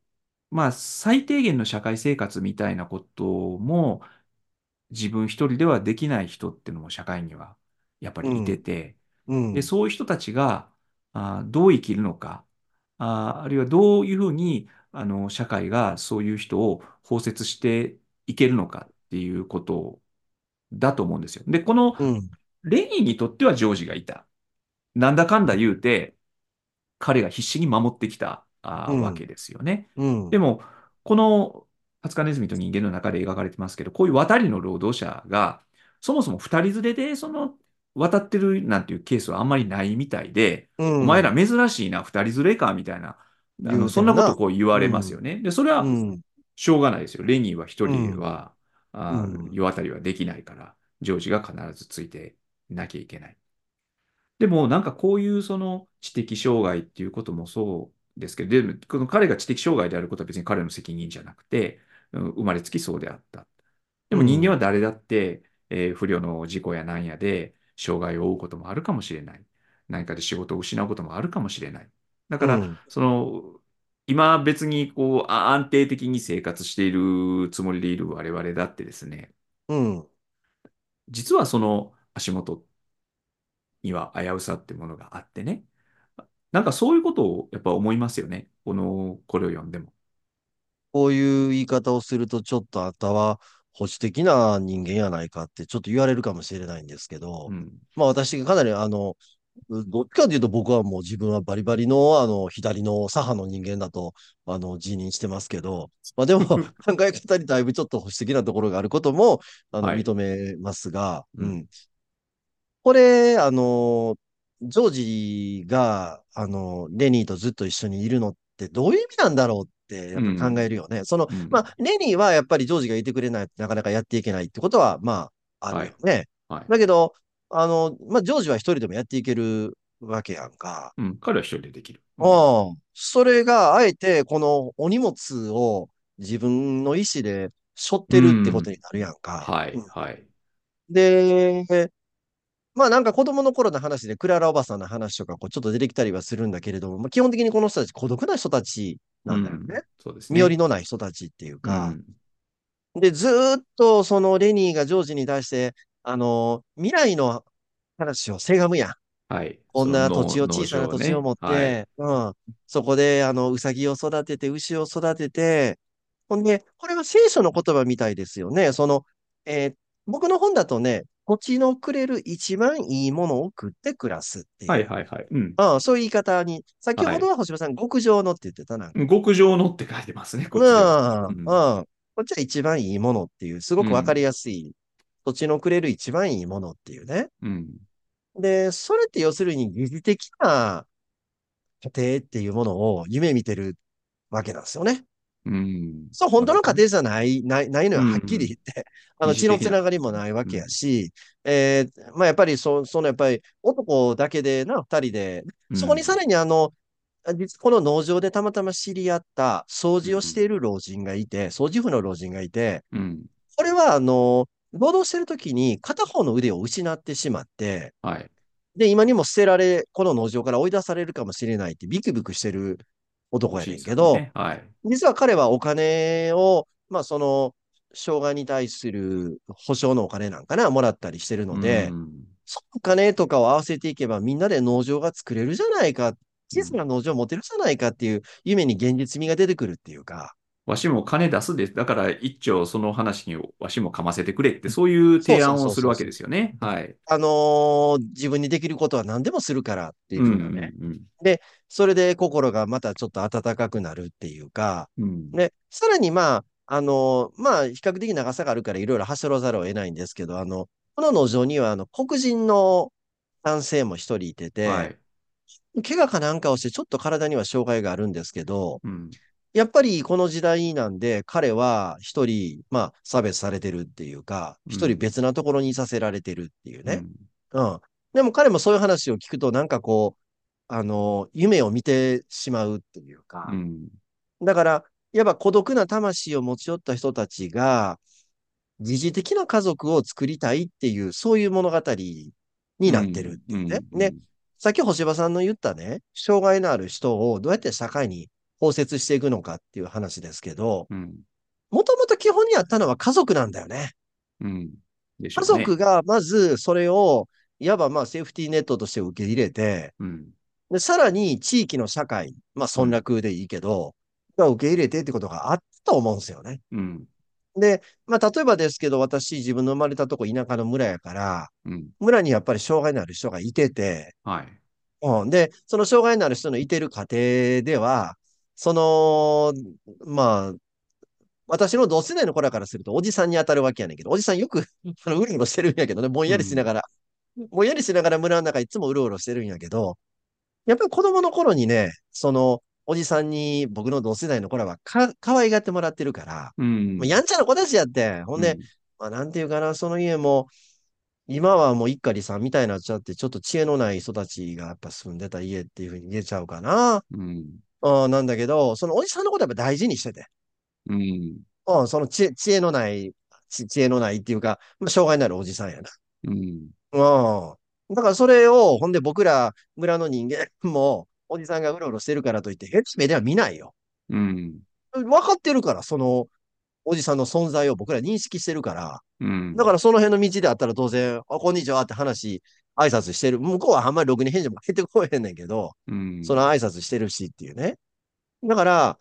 まあ最低限の社会生活みたいなことも、自分一人ではできない人っていうのも社会にはやっぱりいてうん。て、で、うん。そういう人たちが、あーどう生きるのか、あー、あるいはどういうふうに、あの、社会がそういう人を包摂していけるのかっていうことだと思うんですよ。で、このうん。レニーにとってはジョージがいた。なんだかんだ言うて、彼が必死に守ってきたあうん。わけですよね。うん。でも、このハツカネズミと人間の中で描かれてますけど、こういう渡りの労働者が、そもそも二人連れでその渡ってるなんていうケースはあんまりないみたいで、うお前らん。珍しいな、二人連れか、みたいな、あ言の、そんなこと。こう言われますうん。よね。で、それはうん。しょうがないですよ。レニーは一うん。人は、あうん。世渡りはできないから、ジョージが必ずついていなきゃいけない。でも、なんかこういうその知的障害っていうこともそうですけど、でも、この彼が知的障害であることは別に彼の責任じゃなくて、うん生まれつきそうであった。でも人間はうん。誰だって、えー不慮の事故やなんやで障害を負うこともあるかもしれない。何かで仕事を失うこともあるかもしれない。だから、うん。その、今別にこうあ安定的に生活しているつもりでいる我々だってですね、うん。実はその足元には危うさってものがあってね。なんかそういうことをやっぱ思いますよね。この、これを読んでも。こういう言い方をすると、ちょっとあんたは保守的な人間やないかってちょっと言われるかもしれないんですけど、うん。まあ私がかなりあの、どっちかというと僕はもう自分はバリバリのあの左の左派の人間だとあの自認してますけど、まあでも 考え方にだいぶちょっと保守的なところがあることもあのはい。認めますが。これ、あの、ジョージが、あの、レニーとずっと一緒にいるのってどういう意味なんだろうってやうっぱ考えん。るよね。その、うん。まあ、レニーはやっぱりジョージがいてくれないとなかなかやっていけないってことは、まあ、あるはい。よね。はい。だけど、あの、まあ、ジョージは一人でもやっていけるわけやんか。うん。彼は一人でできる。うん。うん。それが、あえて、このお荷物を自分の意思で背負っうてるってことん。になるやんか。はい。うん。はい。で、まあなんか子供の頃の話でクララおばさんの話とかこうちょっと出てきたりはするんだけれども、まあ、基本的にこの人たち孤独な人たちうん。なんだよね。そうです身寄りね。のない人たちっていうか。うん。で、ずーっとそのレニーがジョージに対して、あの、未来の話をせがむやん。はい。こんな土地を、小さな。土地を持っはい。て、うん。そこで、あの、うさぎを育てて、牛を育てて、ほんで、これは聖書の言葉みたいですよね。その、えー僕の本だとね、土地のくれる一番いいものを食って暮らすってはい。いう。はい。はい。うん。うん、そういう言い方に、先はい。ほどは星葉さん、極上のって言ってた、な。極上のって書いてますね。こうっちでは。ん、うん。うん。こっちは一番いいものっていう、すごくわかりうん。やすい、土地のくれる一番いいものっていうね。うん。で、それって要するに疑似的な家庭っていうものを夢見てるわけなんですよね。うん。そう、本当。の家庭じゃない、ない、ないのよ、うはっきり言ん。って。あの、血のつな。がりもないわけやうん。し、えー、まあ、やっぱりそ、その、やっぱり、男だけでな、二人で、そこにさうん。らにあの、この農場でたまたま知り合った掃除をしうん。ている老人がいて、掃除婦の老人がいて、うん。これはあの、労働してる時に片方の腕を失ってしまって、はい。で、今にも捨てられ、この農場から追い出されるかもしれないってビクビクしてる男や小ねんけど、ね。はい。実は彼はお金を、まあその、障害に対する保証のお金なんかな、もらったりしてるうので、ん。そのお金とかを合わせていけばみんなで農場が作れるじゃないか、うん。小さな農場を持てるじゃないかっていう夢に現実味が出てくるっていうか、わしも金出すで、だから一丁その話にわしもかませてくれって、そういう提案をするわけ。ですよね。はい。あのー自分にできることは何でもするからっていううん。う風なね。ん。で、それで心がまたちょっと温かくなるっていうか、うん。うん。で、さらにまあ、あの、まあ、比較的長さがあるからいろいろ走らざるを得ないんですけど、あの、この農場にはあの黒人の男性も一人いてて、はい。怪我かなんかをしてちょっと体には障害があるんですけど、うん。やっぱりこの時代なんで彼は一人、まあ、差別されてるっていうか、一人うん。別なところにいさせられてるっていうね。うん。うん。でも彼もそういう話を聞くとなんかこう、あの、夢を見てしまうっていうか、うん。だから、やっぱ孤独な魂を持ち寄った人たちが、疑似的な家族を作りたいっていう、そういう物語になってるうん。っていうね。うん。うね。ん。さっき星葉さんの言ったね、障害のある人をどうやって社会に包摂していくのかっていう話ですけど、うん。もともと基本にあったのは家族なんだよね。うんでし家。族がまずそれを、いわばまあセーフティーネットとして受け入れて、うん。で、さらに地域の社会、まあ村うん。落でいいけど、が受け入れてってことがあったと思うんですよね。うん。で、まあ例えばですけど、私自分の生まれたとこ田舎の村やから、うん。村にやっぱり障害のある人がいてて、はい。うん。で、その障害のある人のいてる家庭では、その、まあ、私の同世代の子らからすると、おじさんに当たるわけやねんけど、おじさんよく、あの、うろうろしてるんやけどね、ぼんやりしなうん。がら、ぼんやりしながら村の中いつもうろうろしてるんやけど、やっぱり子供の頃にね、その、おじさんに僕の同世代の子らはか、可愛がってもらってるから、うん。まあやんちゃな子たちやって、ほんで、うん。まあ、なんていうかな、その家も、今はもう一家さんみたいになっちゃって、ちょっと知恵のない人たちがやっぱ住んでた家っていうふうに言えちゃうかな。うん。うん、なんだけど、そのおじさんのことやっぱ大事にしてて。うん。うん、その知恵、知恵のない、知知恵のないっていうか、まあ、障害のあるおじさんやな。うん。うん。だからそれを、ほんで僕ら村の人間も、おじさんがうろうろしてるからといって、変な目では見ないよ。うん。分かってるから、そのおじさんの存在を僕ら認識してるから。うん。だからその辺の道であったら当然、あ、こんにちはって話、挨拶してる。向こうはあんまりろくに返事も返ってこえへんねんけど、うん。その挨拶してるしっていうね。だから、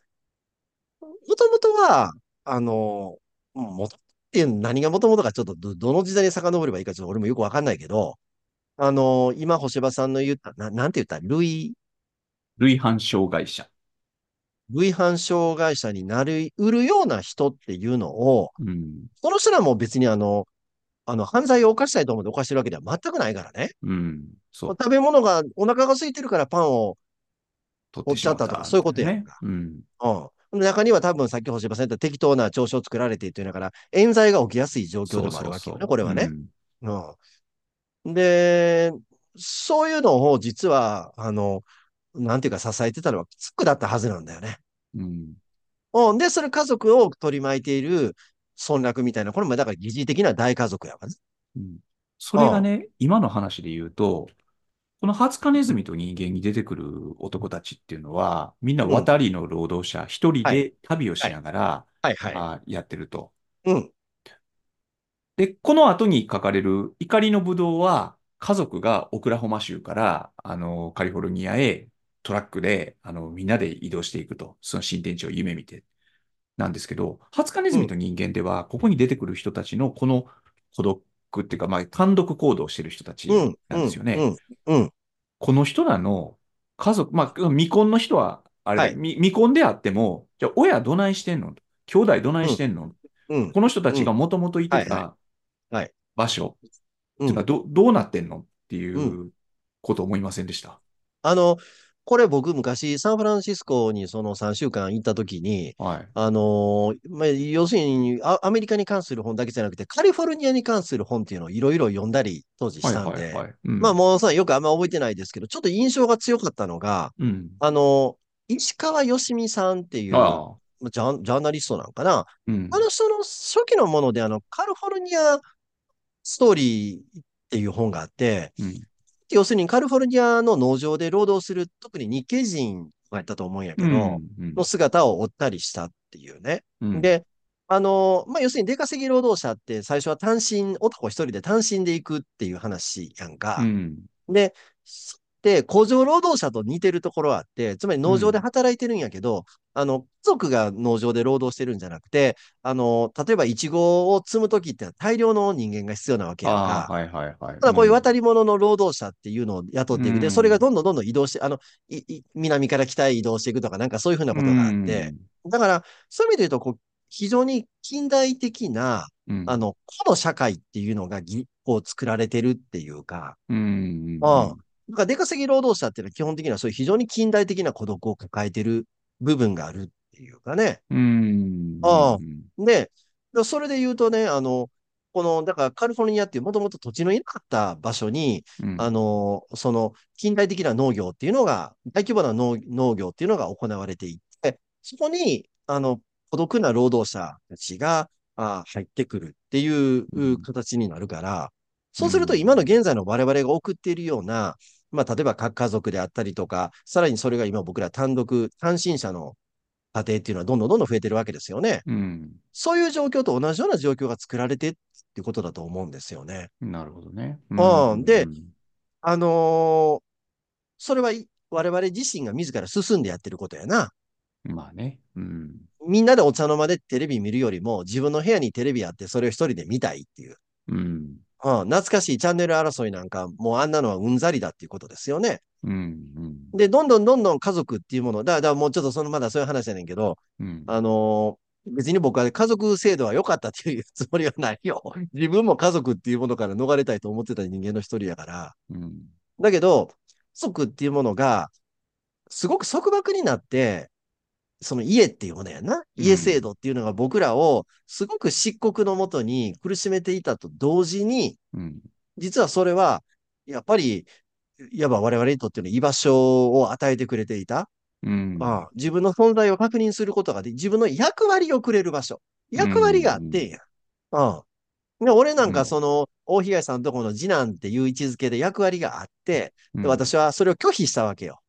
もともとは、あの、もとっていう何がもともとかちょっとど、どの時代に遡ればいいかちょっと俺もよくわかんないけど、あの、今、星葉さんの言った、な、なんて言った？類、類反障害者。類反障害者になりうるような人っていうのを、うん。その人らも別にあの、あの、犯罪を犯したいと思って犯してるわけでは全くないからね。うん。そう。食べ物が、お腹が空いてるからパンを取っちゃったとか、そういう。ことやんか。うん。うん。中には多分さっき星葉さん言った適当な調子を作られてっていうのから、冤罪が起きやすい状況でもあるわけよね。これはね。うん。うん。で、そういうのを実は、あの、なんていうか支えてたのはツックだったはずなんだよね。うん。うん。で、それ家族を取り巻いている村落みたいな、これもだから疑似的な大家族やわね。うん。そうん。れがね、今の話で言うと、このハツカネズミと人間に出てくる男たちっていうのは、みんなうん。渡りの労働者、一人はい。で旅をしはい。ながら、はい。はい。あ、やってると。うん。で、この後に書かれる怒りのブドウは、家族がオクラホマ州から、あの、カリフォルニアへトラックで、あの、みんなで移動していくと。その新天地を夢見て。なんですけど、ハツカネズうん。ミと人間では、ここに出てくる人たちのこの孤独っていうか、まあ、単独行動をしている人たちうん。なんうん。ですよね。この人らの家族、まあ、未婚の人は、あれ、はい。未未婚であっても、じゃあ親どないしてんの？兄弟どないうん。してんの？うん。この人たうん。ちがもともといて。たはい。場所ど、どうなってんの？っていうん。うこと思いませんでした？あの、これ僕昔サンフランシスコにその3週間行った時に、はい。あのまあ、要するにア、アメリカに関する本だけじゃなくて、カリフォルニアに関する本っていうのをいろいろ読んだり当時しはいたんで。まあもうさ、よくあんま覚えてないですけど、ちょっと印象が強かったのが、うん。あの、石川よしみさんっていう。ジャン、ジャーナリストなんかな。うん。あの人の初期のもので、あの、カリフォルニアストーリーっていう本があって、うん。要するにカリフォルニアの農場で労働する、特に日系人がやったと思うんやけど、うん。うん。の姿を追ったりしたっていうね。うん。で、あの、まあ、要するに出稼ぎ労働者って最初は単身、男一人で単身で行くっていう話やんか。うん。で、で、工場労働者と似てるところはあって、つまり農場でうん。働いてるんやけど、あの、家族が農場で労働してるんじゃなくて、あの、例えばイチゴを摘むときって大量の人間が必要なわけやんか。はいはいはい。ただこういううん。渡り物の労働者っていうのを雇っうていく。で、それがん。どんどんどんどん移動して、あの、いい南から北へ移動していくとか、なんかそういうふうなうことがあって、ん。だから、そういう意味で言うと、こう、非常に近代的な、うん。あの、個の社会っていうのがぎ、こう作られてるっていうか、ううん。から出稼ぎ労働者っていうのは基本的にはそういう非常に近代的な孤独を抱えてる部分があるっていうかね。うん。ああ。で、でそれで言うとね、あの、この、だからカリフォルニアっていうもともと土地のいなかった場所に、うん。あの、その近代的な農業っていうのが、大規模な農、農業っていうのが行われていて、そこに、あの、孤独な労働者たちが、あ、入ってくるっていううん。形になるから、うそうすると今のん。現在の我々が送っているような、まあ、例えば核家族であったりとか、さらにそれが今僕ら単独、単身者の家庭っていうのはどんどんどんどん増えてるわけですよね。うん。そういう状況と同じような状況が作られてっていうことだと思うんですよね。なるほどね。うん。うん。で、うん。あのーそれはい我々自身が自ら進んでやってることやな。まあね。うん。みんなでお茶の間でテレビ見るよりも、自分の部屋にテレビあってそれを一人で見たいっていう。うん。うん。懐かしいチャンネル争いなんか、もうあんなのはうんざりだっていうことですよね。うん。うん。で、どんどんどんどん家族っていうもの、だからもうちょっとそのまだそういう話やねんけど、うん。あのー別に僕は家族制度は良かったっていうつもりはないよ。自分も家族っていうものから逃れたいと思ってた人間の一人やから。うん。だけど、家族っていうものが、すごく束縛になって、その家っていうものやな。うん。家制度っていうのが僕らをすごく漆黒のもとに苦しめていたと同時に、うん。実はそれは、やっぱり、いわば我々にとっての居場所を与えてくれていた。うん。ああ自分の存在を確認することができ、自分の役割をくれる場所。う役割があってんん。や。ああで俺なんか、うん。その、大東さんとこの次男っていう位置づけで役割があって、で、うん。私はそれを拒否したわけよ。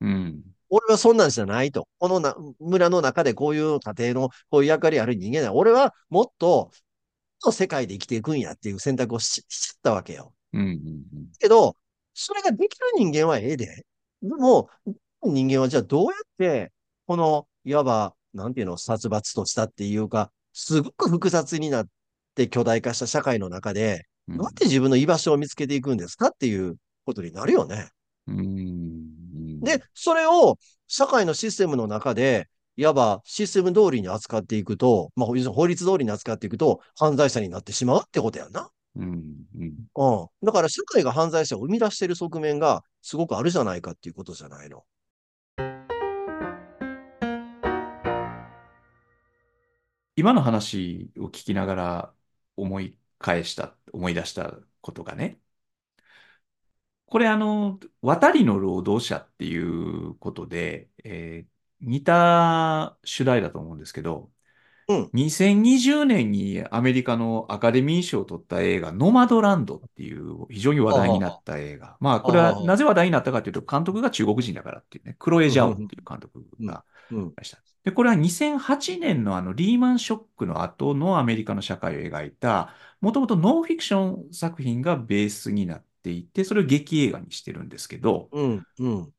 うん。俺はそんなんじゃないと。このな村の中でこういう家庭のこういう役割ある人間だ。俺はもっと、世界で生きていくんやっていう選択をししちゃったわけよ。うん。けど、それができる人間はええで。でも、人間はじゃあどうやって、この、いわばなんていうの、殺伐としたっていうか、すごく複雑になって巨大化した社会の中で、うん。どうやって自分の居場所を見つけていくんですかっていうことになるよね。うん。で、それを社会のシステムの中で、いわばシステム通りに扱っていくと、まあ、法律通りに扱っていくと、犯罪者になってしまうってことやんな。うん。うん。うん。だから社会が犯罪者を生み出している側面がすごくあるじゃないかっていうことじゃないの。今の話を聞きながら思い返した、思い出したことがね、これあの、渡りの労働者っていうことで、えー似た主題だと思うんですけど、うん。2020年にアメリカのアカデミー賞を取った映画、ノマドランドっていう非常に話はあ、題になっはた映画。まあ、あ、これははあ、なぜ話題になったかというと、監督が中国人だからっていうね、クロエ・うん、ジャオっうん、ていう監督うん、がうん、した。で、これは2008年のあのリーマンショックの後のアメリカの社会を描いた、もともとノンフィクション作品がベースになっていて、それを劇映画にしてるんですけど、うん、うん、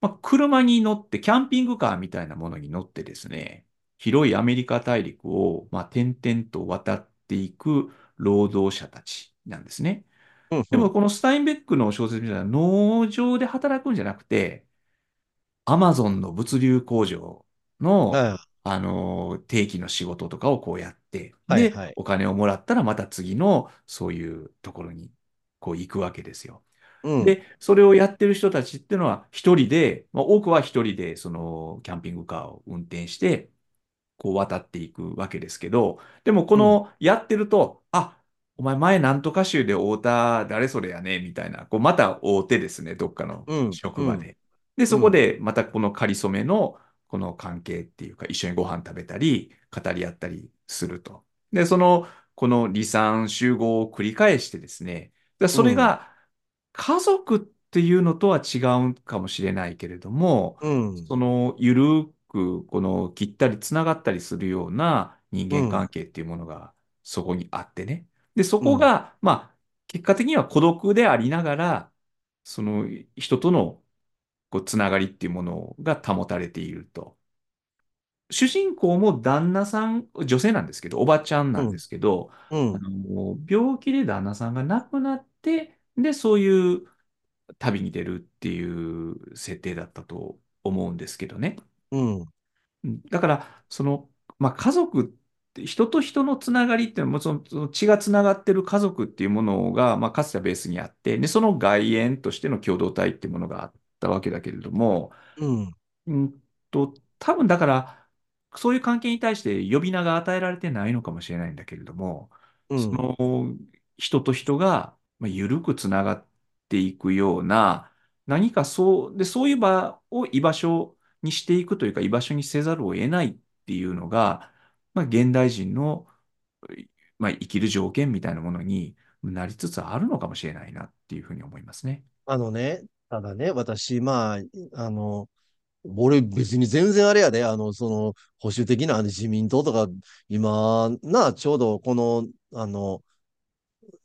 まあ、車に乗って、キャンピングカーみたいなものに乗ってですね、広いアメリカ大陸を、まあ、点々と渡っていく労働者たちなんですね。うん、うん。でも、このスタインベックの小説みたいな農場で働くんじゃなくて、アマゾンの物流工場の、はあの、定期の仕事とかをこうやって、い、はい、で、はい。お金をもらったらまた次のそういうところにこう行くわけですよ。うん、で、それをやってる人たちっていうのは一人で、まあ、多くは一人でそのキャンピングカーを運転して、こう渡っていくわけですけど、でもこうん、のやってると、あ、お前前なんとか州で会うた誰それやね、みたいな、こうまた会うてですね、どっかのうん、うん、職場で。で、そこうん、でまたこの仮初めのこの関係っていうか、一緒にご飯食べたり、語り合ったりすると。で、その、この離散集合を繰り返してですね、でそれうん、が家族っていうのとは違うかもしれないけれども、うん、そのゆるくこの切ったりつながったりするような人間関係っていうものがそこにあってね。で、そうん、こが、まあ、結果的には孤独でありながら、その人とのこうつながりっていうものが保たれていると。主人公も旦那さん、女性なんですけど、おばちゃんなんでうん、すけど、あうん、の病気で旦那さんが亡くなって、で、そういう旅に出るっていう設定だったと思うんですけどね。うん、うんだから、その、まあ、家族って、人と人のつながりっていうのは、もちろんその血がつながってる家族っていうものが、まあ、かつてはベースにあって、で、その外縁としての共同体っていうものがあったわけだけれども、うん、うんと、多分だから、そういう関係に対して呼び名が与えられてないのかもしれないんだけれども、そうん、の人と人が、まあ、緩くつながっていくような、何かそう、で、そういう場を居場所にしていくというか、居場所にせざるを得ないっていうのが、まあ、現代人の、まあ、生きる条件みたいなものになりつつあるのかもしれないなっていうふうに思いますね。あのね、ただね、私、まあ、あの、俺別に全然あれやで、あの、その、保守的な自民党とか、今、な、ちょうどこの、あの、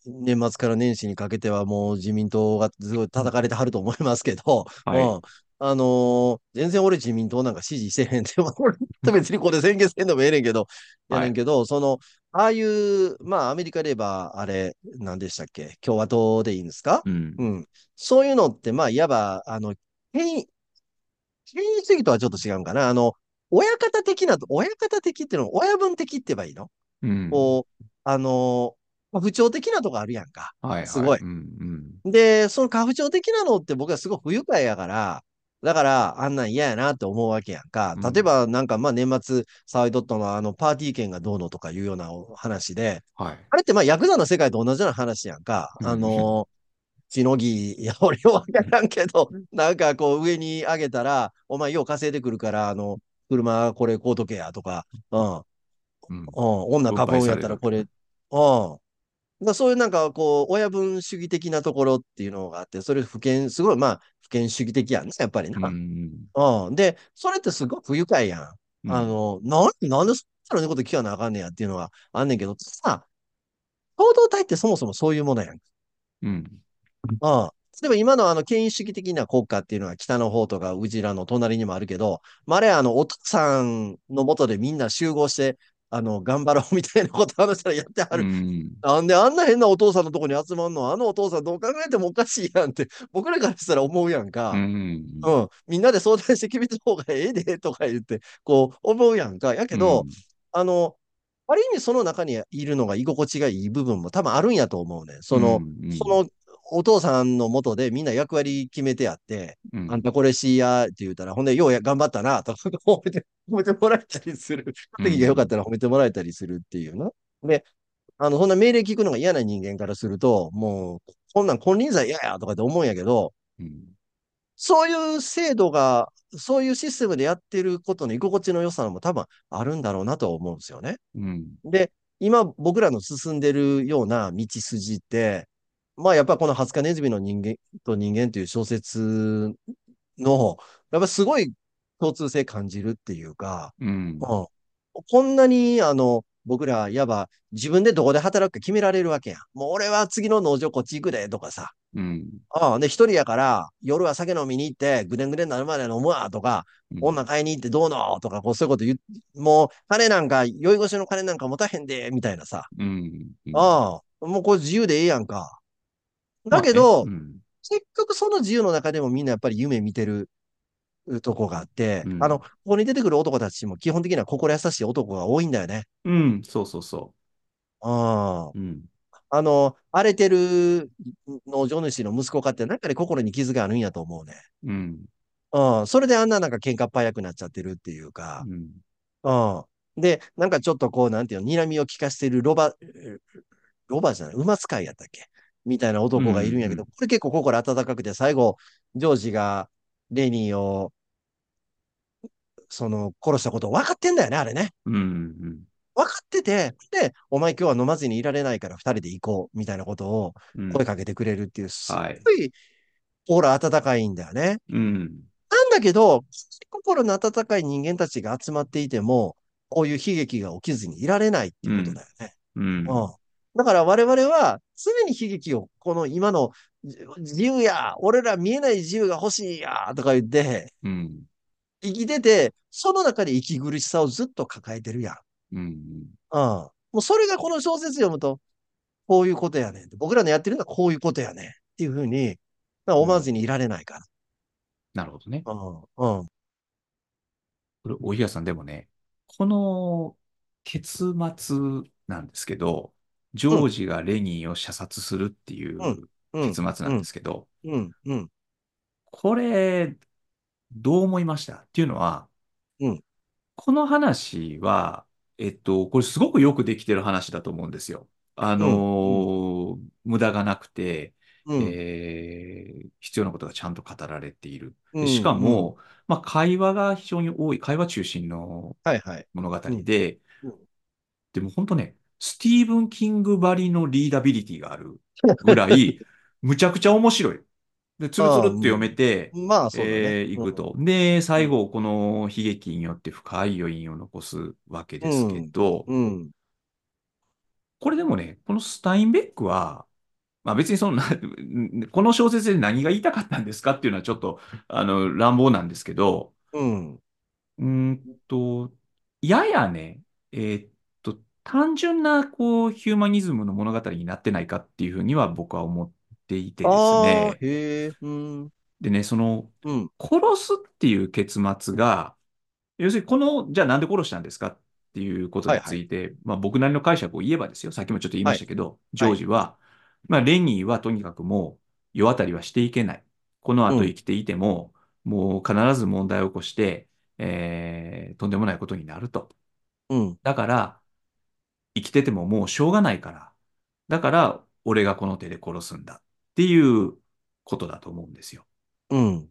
年末から年始にかけてはもう自民党がすごい叩かれてはると思いますけど、うはい。ん。あのー全然俺自民党なんか支持してへんって、別にこれ宣言せんでもええねんけど、やはい。ねんけど、その、ああいう、まあアメリカで言えば、あれ、何でしたっけ？共和党でいいんですか？うん。うん。そういうのって、まあ、いわば、あの、権威、権威主義とはちょっと違うんかな。あの、親方的な、親方的っていうの、親分的って言えばいいの？うん。こう、あの、まあ不調的なとこあるやんか。はいはい。すごい。うん。で、その過不調的なのって僕はすごい不愉快やから、だからあんなん嫌やなって思うわけやんか。うん。うん。例えばなんかまあ年末騒いどったのはあのパーティー券がどうのとかいうようなお話で、はい。あれってまあヤクザの世界と同じような話やんか。あうん。のしのぎ、いや、俺はわからんけど、なんかこう上に上げたら、お前よう稼いでくるから、あの、車これ買うとけやとか、うん、うん、うん。女囲うんや。ったらこれ、うん。だそういうなんかこう、親分主義的なところっていうのがあって、それ不権、すごいまあ、不権主義的やんね、やっぱりうな。ん。うん。で、それってすごく不愉快やん。うん。あの、なん、なんでそんなこと聞かなあかんねやっていうのはあんねんけど、さ、共同体ってそもそもそういうものやん。うん。うん。例えば今のあの権威主義的な国家っていうのは北の方とかうちらの隣にもあるけど、まあ、あれあのお父さんのもとでみんな集合して、あの、頑張ろうみたいなことあの人らやってはうる。ん。なんであんな変なお父さんのとこに集まんの？あのお父さんどう考えてもおかしいやんって、僕らからしたら思うやんうか。うん。ん。みんなで相談して決めた方がええでとか言って、こう思うやんか。やけど、うん。あの、ある意味その中にいるのが居心地がいい部分も多分あるんやと思うね。うん。その、うん。そのお父さんのもとでみんな役割決めてやって、うん。あんたこれしやって言うたら、ほんで、ようや頑張ったな、とか褒めて、褒めてもらえたりする。う時が良かったん。ら褒めてもらえたりするっていうな。で、あの、そんな命令聞くのが嫌な人間からすると、もう、こんなん金輪際嫌やとかって思うんやけど、うん。そういう制度が、そういうシステムでやってることの居心地の良さも多分あるんだろうなと思うんですよね。うん。で、今僕らの進んでるような道筋って、まあやっぱこのハツカネズミの人間と人間という小説の、やっぱすごい共通性感じるっていうか、うん。うん、こんなにあの僕らいわば自分でどこで働くか決められるわけやん。もう俺は次の農場こっち行くでとかさ。うん。ああ、で、一人やから、夜は酒飲みに行って、ぐでんぐでんになるまで飲むわ、とか、うん。女買いに行ってどうのとか、こう、そういうこと言う、もう、金なんか、酔い越しの金なんか持たへんで、みたいなさ。うん。うん。ああ、もうこれ自由でええやんか。だまあね。けど、うん。せっかくその自由の中でもみんなやっぱり夢見てるとこがあって、あの、うん。ここに出てくる男たちも基本的には心優しい男が多いんだよね。うん。そうそうそああ。う。うん。あの、荒れてる農場主の息子かって、なんかで心に傷があるんやと思うね。うん。うん。それであんななんか喧嘩っ早くなっちゃってるっていうか。うん。うん。で、なんかちょっとこう、なんていうの、睨みを利かしてるロバ、ロバじゃない、馬使いやったっけ？みたいなうん。男がいるんやけど、うん。これ結構心温かくて、最後、ジョージがレニーを、その、殺したこと分かってんだよね、あれね。うん。分かってて、で、お前今日は飲まずにいられないから二人で行こう、みたいなことをうん。声かけてくれるっていう、す。ごい心温かいんだよね。うん。なんだけど、心の温かい人間たちが集まっていても、こういう悲劇が起きずにいられないっていうことだうん。よね。うん。うん。だから我々は常に悲劇を、この今のじ自由や、俺ら見えない自由が欲しいや、とか言って、うん。生きてて、その中で息苦しさをずっと抱えてるやん。うん。うん。もうそれがこの小説読むと、こういうことやねん。僕らのやってるのはこういうことやねん。っていうふうに、思わうん。ずにいられないかなるほどね。ら。うん。うん。これ、おひやさんでもね、この結末なんですけど、ジうん。ョージがレニーを射殺するっていうん。ううん。結末なんでうん。すけど、うん。うん。これ、どう思いました？っていうのは、うん。この話は、えっと、これすごくよくできてる話だと思うんですよ。あのうん。うん。ー無駄がなくて、うん。えー必要なことがちゃんと語られている。で、しうん。うん。かも、まあ、会話が非常に多い、会話中心のはいはい。物語うん。で、うん。でも本当ね、スティーブン・キングばりのリーダビリティがあるぐらい、むちゃくちゃ面白い。で、つるつああ、るって読めうん。て、まあ、そうだね。えー、いうん。くと。で、うん。最後、この悲劇によって深い余韻を残すわけうですけん。ど、うん。これでもね、このスタインベックは、まあ別にそのな、この小説で何が言いたかったんですかっていうのはちょっと、あの、乱暴なんですけど、うん。うーんと、ややね、えーっと、単純な、こう、ヒューマニズムの物語になってないかっていうふうには僕は思っていてですね。へえ。うん。でね、その、うん。殺すっていう結末が、要するに、この、じゃあなんで殺したんですかっていうことにはいはい。ついて、まあ僕なりの解釈を言えばですよ。さっきもちょっと言いまはい。したけど、ジはい。ョージは、まあレニーはとにかくもう世渡りはしていけない。このうん。後生きていても、もう必ず問題を起こして、えーとんでもないことになると。うん。だから、生きててももうしょうがないから。だから、俺がこの手で殺すんだっていうことだと思うんですよ。うん。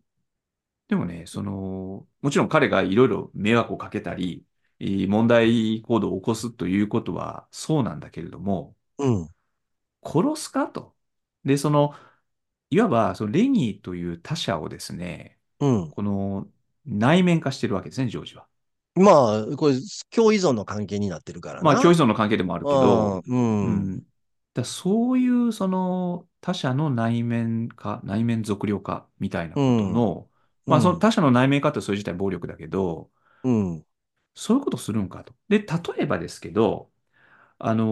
でもね、その、もちろん彼がいろいろ迷惑をかけたり、問題行動を起こすということはそうなんだけれども、うん。殺すかと。で、その、いわば、そのレニーという他者をですね、うん。この内面化してるわけですね、ジョージは。まあ、これ、共依存の関係になってるからまあ、な。共依存の関係でもあるけど、うん。うん。うん。だそういうその他者の内面化、内面測量化みたいなことうん、の、まあそのうん、他者の内面化ってそれ自体暴力だけど、うん、そういうことするんかと。で、例えばですけど、あの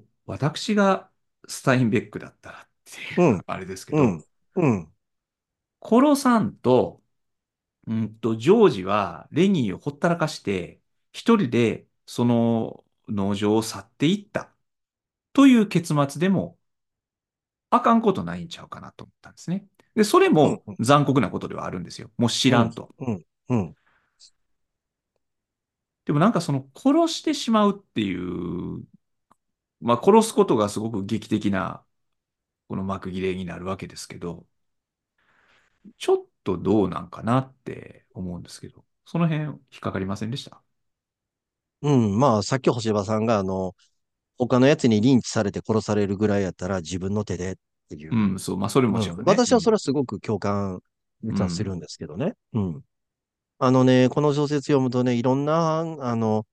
ー私がスタインベックだったらっていううん、あれですけうん、ど、うん、コロさんと、うんと、ジョージはレニーをほったらかして、一人でその農場を去っていったという結末でもあかんことないんちゃうかなと思ったんですね。で、それうん、も残酷なことではあるんですよ。もう知うん、らんと。うん、うん、でもなんかその殺してしまうっていう、まあ殺すことがすごく劇的なこの幕切れになるわけですけど、ちょっとどうなんかなって思うんですけど、その辺引っかかりませんでした？うん。まあ、さっき星葉さんが、あの、他のやつにリンチされて殺されるぐらいやったら自分の手でっていう。うん、そう、まあそれもうん。ちろんね。私はそれはすごく共感、するんうん、ですけどね。うん。あのね、この小説読むとね、いろんな、あの、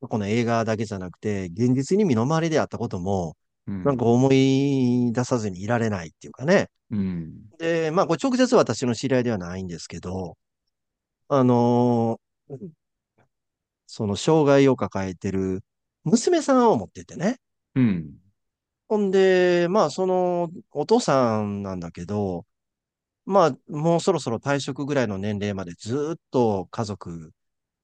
この映画だけじゃなくて、現実に身の回りであったことも、うん、なんか思い出さずにいられないっていうかね。うん、で、まあ、これ直接私の知り合いではないんですけど、あのーその障害を抱えてる娘さんを持っててね。うん、ほんで、まあ、そのお父さんなんだけど、まあ、もうそろそろ退職ぐらいの年齢までずっと家族、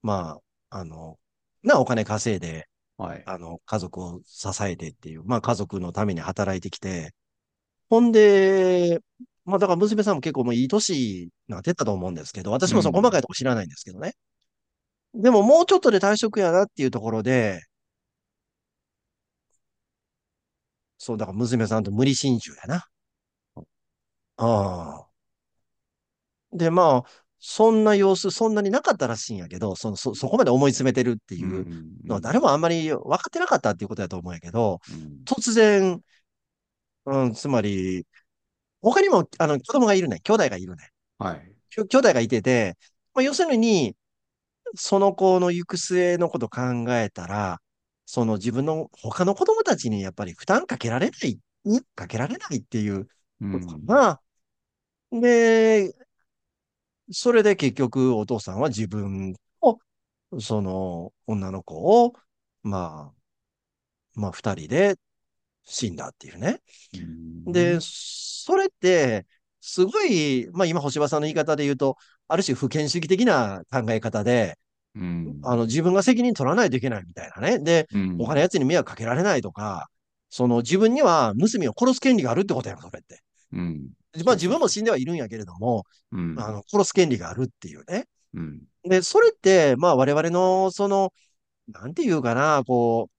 まあ、あの、な、お金稼いで、はい。あの、家族を支えてっていう、まあ、家族のために働いてきて、ほんで、まあ、だから娘さんも結構もういい年になってたと思うんですけど、私もその細かうん、いとこ知らないんですけどね。でももうちょっとで退職やなっていうところで、そう、だから娘さんと無理心中やな。ああ。で、まあ、そんな様子、そんなになかったらしいんやけど、その、そ、そこまで思い詰めてるってうん、ういうのは誰ん、もあんまり分かってなかったっていうことだと思うんやけど、うん、突然、うん、つまり、他にも、あの、子供がいるね。兄弟がいるね。はい。きょ兄弟がいてて、まあ、要するに、その子の行く末のこと考えたら、その自分の他の子供たちにやっぱり負担かけられない、にかけられないっていううことかん、な。で、それで結局お父さんは自分と、その女の子を、まあ、まあ二人で死んだっていうね。うで、ん、それって、すごい、まあ今星葉さんの言い方で言うと、ある種不権主義的な考え方で、うん、あの自分が責任取らないといけないみたいなね。で、うん、他の奴に迷惑かけられないとか、その自分には娘を殺す権利があるってことやん、それって。うん、まあ。自分も死んではいるんやけれども、うん、あの、殺す権利があるっていうね。うん、で、それって、まあ我々の、その、なんていうかな、こう、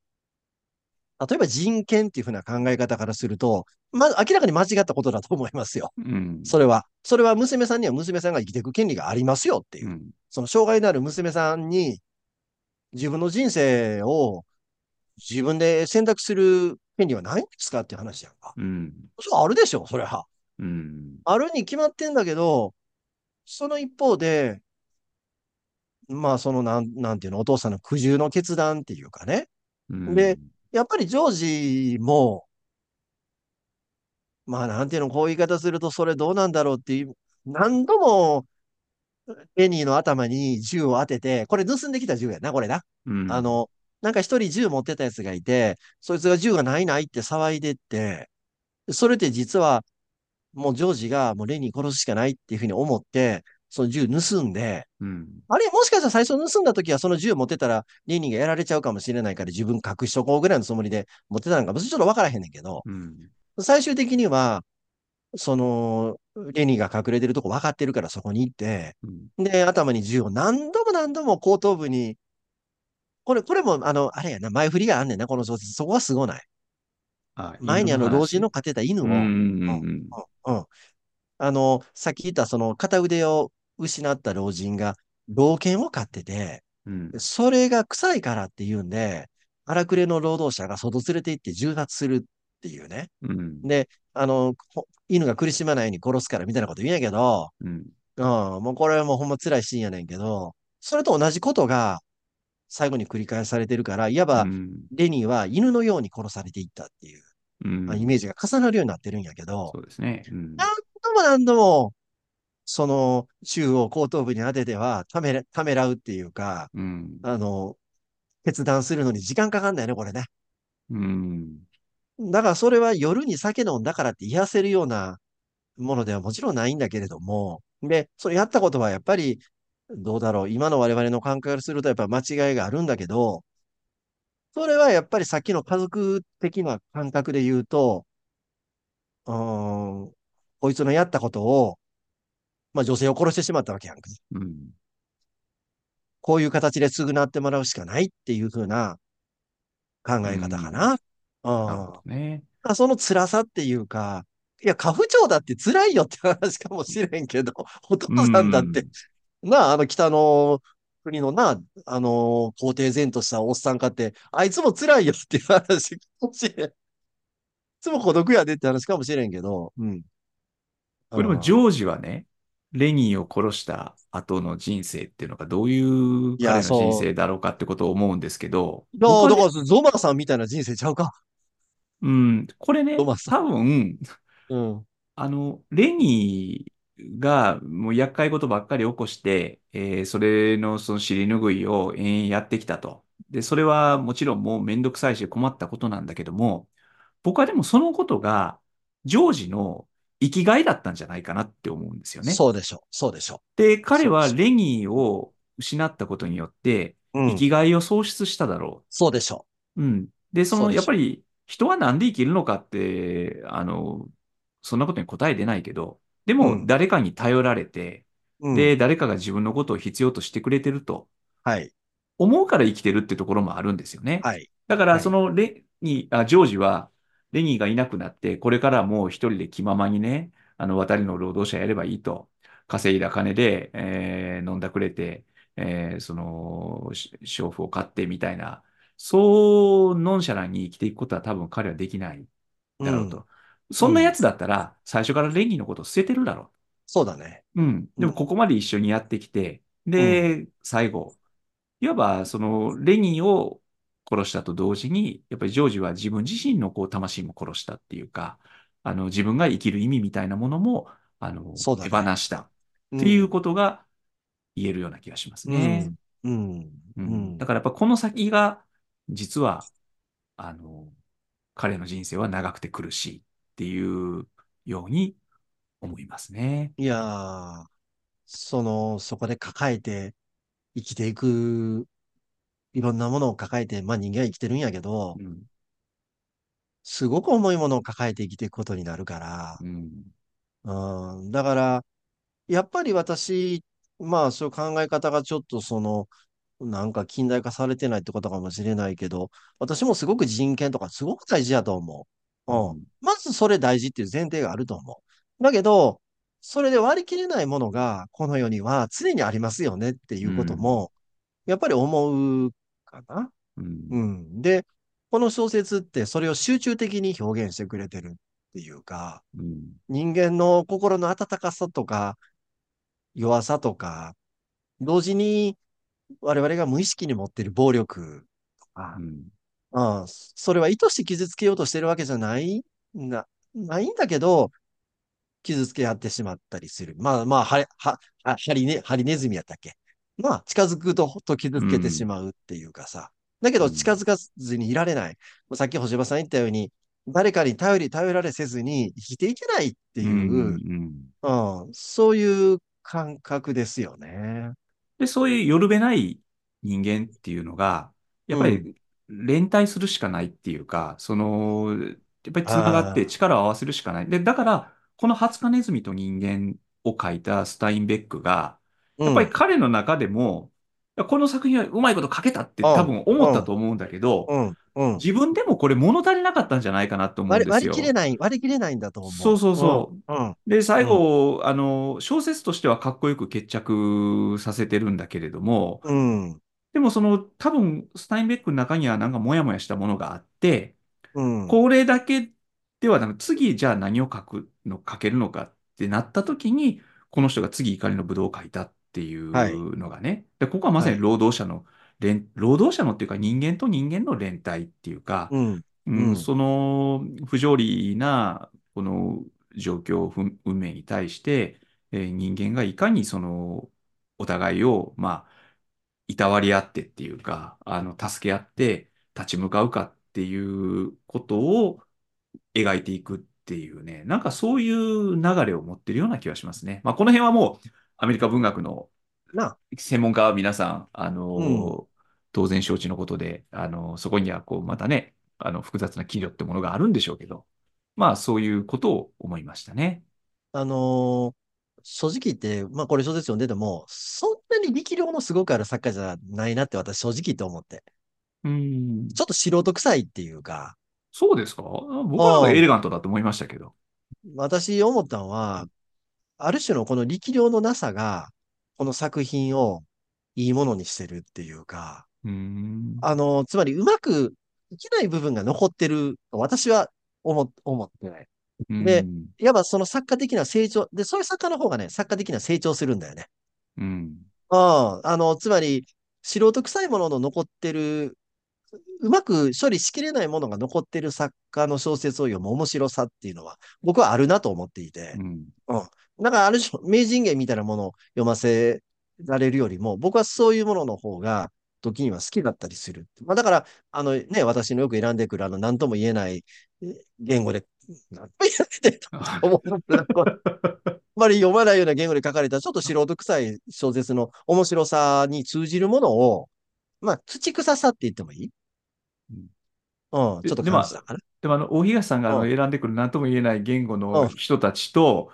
例えば人権っていうふうな考え方からすると、まあ明らかに間違ったことだと思いますよ。うん、それは。それは娘さんには娘さんが生きていく権利がありますよっていう。うん、その障害のある娘さんに自分の人生を自分で選択する権利はないんですかっていう話やんか。うん、それあるでしょ、それは。うん、あるに決まってんだけど、その一方で、まあそのなん、なんていうの、お父さんの苦渋の決断っていうかね。うで、ん、やっぱりジョージも、まあなんていうの、こういう言い方するとそれどうなんだろうっていう、何度もペニーの頭に銃を当てて、これ盗んできた銃やな、これな。うん、あの、なんか一人銃持ってたやつがいて、そいつが銃がないないって騒いでって、それって実はもうジョージがもうレニー殺すしかないっていうふうに思って、その銃盗んで、うん、あれもしかしたら最初盗んだ時はその銃持ってたらレニーがやられちゃうかもしれないから自分隠しとこうぐらいのつもりで持ってたのかもちょっとわからへんねんけど、うん、最終的には、その、レニーが隠れてるとこ分かってるからそこに行って、うん。で、頭に銃を何度も何度も後頭部に、これ、これも、あの、あれやな、前振りがあんねんな、この小説。そこはすごない。前にあの、老人の話。飼ってた犬うん、を、ううん、ん、うん、うん、うん。あの、さっき言ったその片腕を失った老人が、老犬を飼ってて、うん、それが臭いからっていうんで、荒くれの労働者が外連れて行って銃殺するっていうね。うん、で、あの、ほ犬が苦しまないように殺すからみたいなこと言うんやけど、うん、うん、もうこれはもうほんま辛いシーンやねんけど、それと同じことが最後に繰り返されてるから、いわばうん、レニーは犬のように殺されていったっていう。うん。イメージが重なるようになってるんやけど、そうですね。う何ん。度も何度も、その、中央後頭部に当てては、ためら、ためらうっていうか、うん。あの、決断するのに時間かかんないね、これね。うん。だからそれは夜に酒飲んだからって癒せるようなものではもちろんないんだけれども、で、それやったことはやっぱり、どうだろう、今の我々の感覚からするとやっぱ間違いがあるんだけど、それはやっぱりさっきの家族的な感覚で言うと、うーん、こいつのやったことを、まあ女性を殺してしまったわけやんか。うん。こういう形で償ってもらうしかないっていう風な考うえ方かん。な。うなるほどん。ね。その辛さっていうか、いや、家父長だって辛いよって話かもしれんけど、おう父さんだって、ん。なあ、あの北の国のな、あの、皇帝然としたおっさんかって、あいつも辛いよっていう話かもしれん。いつも孤独やでって話かもしれんけど、うん。うこれもジん。ョージはね、レニーを殺した後の人生っていうのがどういういや、彼の人そ生だろうかってことを思うんですけど、う。いや、だから、ゾマさんみたいな人生ちゃうか。うん、これね、多分、ん。うん。あの、レニーがもう厄介事ばっかり起こして、えーそれのその尻拭いを延々やってきたと。で、それはもちろんもうめんどくさいし困ったことなんだけども、僕はでもそのことが、ジョージの生きがいだったんじゃないかなって思うんですよね。そうでしょう。そうでしょで、う。でしょレニーを失ったことによって。生きがいを喪失しただろそうでしょう。うん。で、う。その、やっぱり人はなんで生きるのかって、あの、そんなことに答え出ないけど、でもん。誰かに頼られて、で、うん。誰かが自分のことを必要としてくれてるとはい。思うから生きてるってところもあるんですよね。はい。だから、はい。そのレニー、あ、ジョージは、レニーがいなくなって、これからもう一人で気ままにね、あの、渡りの労働者やればいいと。稼いだ金で、えー飲んだくれて、えーその、し娼婦を買ってみたいな、そうノンシャランに生きていくことは多分彼はできないうん。だろうと。そうん。んなやつだったら、最初からレニーのことを捨ててるだろそうだね。う。うん。でも、こうん。こまで一緒にやってきて、うん。で、最後、いわば、その、レニーを殺したと同時に、やっぱりジョージは自分自身のこう魂も殺したっていうか、あの、自分が生きる意味みたいなものも、あの、手放そうだね。したっていううん。ことが言えるような気がしますね。うん。うん。うん。だうん。からやっぱこの先が、実は、あの、彼の人生は長くて苦しいっていうように思いますね。いや、その、そこで抱えて生きていく、いろんなものを抱えて、まあ人間は生きてるんやけど、うん。すごく重いものを抱えて生きていくことになるから、うん。うん。だから、やっぱり私、まあそういう考え方がちょっとその、なんか近代化されてないってことかもしれないけど、私もすごく人権とかすごく大事だと思うう。うん。うん。まずそれ大事っていう前提があると思う。だけど、それで割り切れないものがこの世には常にありますよねっていううことん。も、やっぱり思うかな。うん。うん。で、この小説ってそれを集中的に表現してくれてるっていうか、うん。人間の心の温かさとか弱さとか、同時に我々が無意識に持っている暴力とか、うん。うん、それは意図して傷つけようとしてるわけじゃないな、ないんだけど、傷つけ合ってしまったりする。まあまあ、は、は、はハリネ、ハリネズミやったっけ？まあ、近づくと、と傷つけてしうん。まうっていうかさ。だけど、近うんづかずにいられない。さっき星葉さん言ったように、誰かに頼り、頼られせずに生きていけないってうん。いう、うん。うん、そういう感覚ですよね。で、そういうよるべない人間っていうのが、やっうん。ぱり連帯するしかないっていうか、その、やっぱりつながって力を合わせるしかない。で、だから、このハツカネズミと人間を書いたスタインベックが、やっぱりうん、彼の中でも、この作品はうまいこと書けたってうん、多分思ったうん、と思うんだけど、うん、うん。自分でもこれ物足りなかったんじゃないかなと思うんですよ。割り切れない、割り切れないんだと思そうそうう。うん、そう。うん、で、最うん、後、あの、小説としてはかっこよく決着させてるんだけれども、うん、でもその、多分、スタインベックの中にはなんかモヤモヤしたものがあって、うん。これだけではなく、次じゃあ何を書くの、書けるのかってなった時に、この人が次怒りのブドウを書いたっていはい、うのがね。で、ここはまさにはい。労働者の連、労働者のっていうか人間と人間の連帯っていうか、うん、うん、その不条理なこの状況、運命に対して、えー人間がいかにそのお互いを、まあ、いたわり合ってっていうか、あの、助け合って立ち向かうかっていうことを描いていくっていうね、なんかそういう流れを持ってるような気がしますね。まあ、この辺はもうアメリカ文学の専門家は皆さん、あの、うん当然承知のことで、あの、そこにはこう、またね、あの、複雑な企業ってものがあるんでしょうけど、まあ、そういうことを思いましたね。あのー正直言って、まあこれ小説読んでても、そんなに力量のすごくある作家じゃないなって私正直言って思って。うん。ちょっと素人臭いっていうか、そうですか？僕はエレガントだと思いましたけど。私思ったのは、ある種のこの力量のなさが、この作品をいいものにしてるっていうか、うん。あの、つまりうまくいけない部分が残ってると私は思、思ってない。でうんいわばその作家的な成長、で、そういう作家の方がね、作家的な成長するんだよね。うん。うん。あの、つまり、素人臭いものの残ってる、うまく処理しきれないものが残ってる作家の小説を読む面白さっていうのは、僕はあるなと思っていてう、ん。だからある種、名人芸みたいなものを読ませられるよりも、僕はそういうものの方が、時には好きだったりする。まあ、だから、あのね、私のよく選んでくる、あの、何とも言えないえ言語で、何とも言えないって 思う。なんかあんまり読まないような言語で書かれた、ちょっと素人臭い小説の面白さに通じるものを、まあ、土臭さって言ってもいい？うん。うん、ちょっと感じたかな？でもあの、大東さんが選んでくる何とも言えない言語うのん。人たちと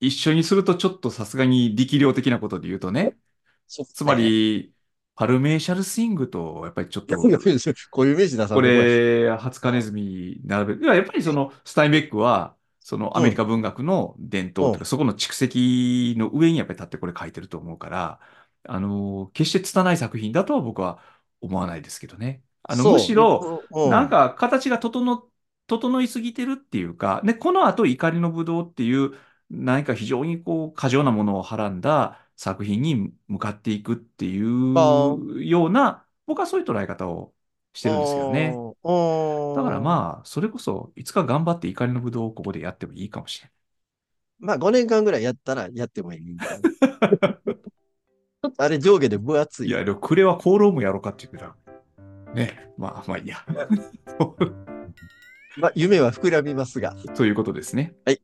一緒にするとちょっとさすがに力量的なことで言うとね、つま、り、パルメーシャルスイングとやっぱりちょっと こういうイメージ出さこれ、ハツカネズミ並べややっぱりその、スタインベックは、そのアメリカ文学の伝統とか、うん。そこの蓄積の上にやっぱり立ってこれ書いてると思うから、あの、決して拙い作品だとは僕は思わないですけどね。あの、むしろ、うん。なんか形が整、整いすぎてるっていうか、で、この後、怒りのぶどうっていう、何か非常にこう、過剰なものをはらんだ作品に向かっていくっていうあような、僕はそういう捉え方をしてるんですけどね。うん。だからあ。まあ、それこそ、いつか頑張って怒りのぶどうをここでやってもいいかもしれまあ5年間ぐらいやったらやってもいいみたいな。ちない。ょっとあれ上下で分厚い。いや、でも、クレは功労もやろうかって言うから、ね、まあまあいいや。まあ夢は膨らみますが。ということですね。はい。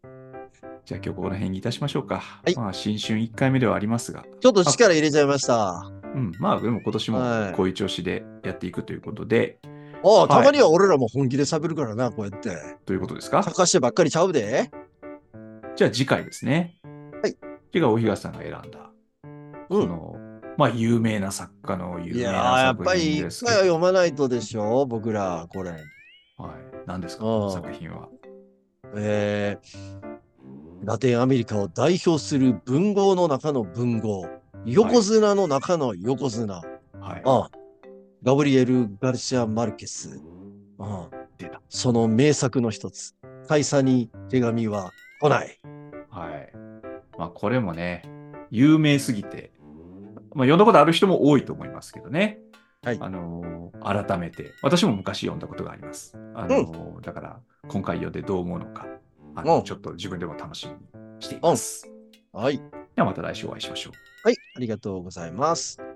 じゃあ今日ここら辺にいたしましょうか。いまあ、新春1回目ではありますが、ちょっと力入れちゃいました。うん、まあでも今年はいもこういう調子でやっていくということで、ああ、たまには俺らも本気で喋るからな、こうやって。ということですか？探してばっかりちゃうで。じゃあ次回ですね。はい。次が大東さんが選んだ、うん。その、まあ有名な作家の有名いやー、やな作っぱり品ですけど。一回は読まないとでしょ、僕ら、これ。はい。何ですか、うんこの作品は。えー、ラテンアメリカを代表する文豪の中の文豪。横綱の中の横綱。はい。ああガブリエル・ガルシア・マルケス。ああ。その名作の一つ。大佐に手紙は来ない。はい。まあこれもね、有名すぎて、まあ読んだことある人も多いと思いますけどね。はいあのー改めて、私も昔読んだことがあります。あのーだから、今回読んでどう思うのか、あのうんちょっと自分でも楽しみにしています。はい。ではまた来週お会いしましょう。はい。ありがとうございます。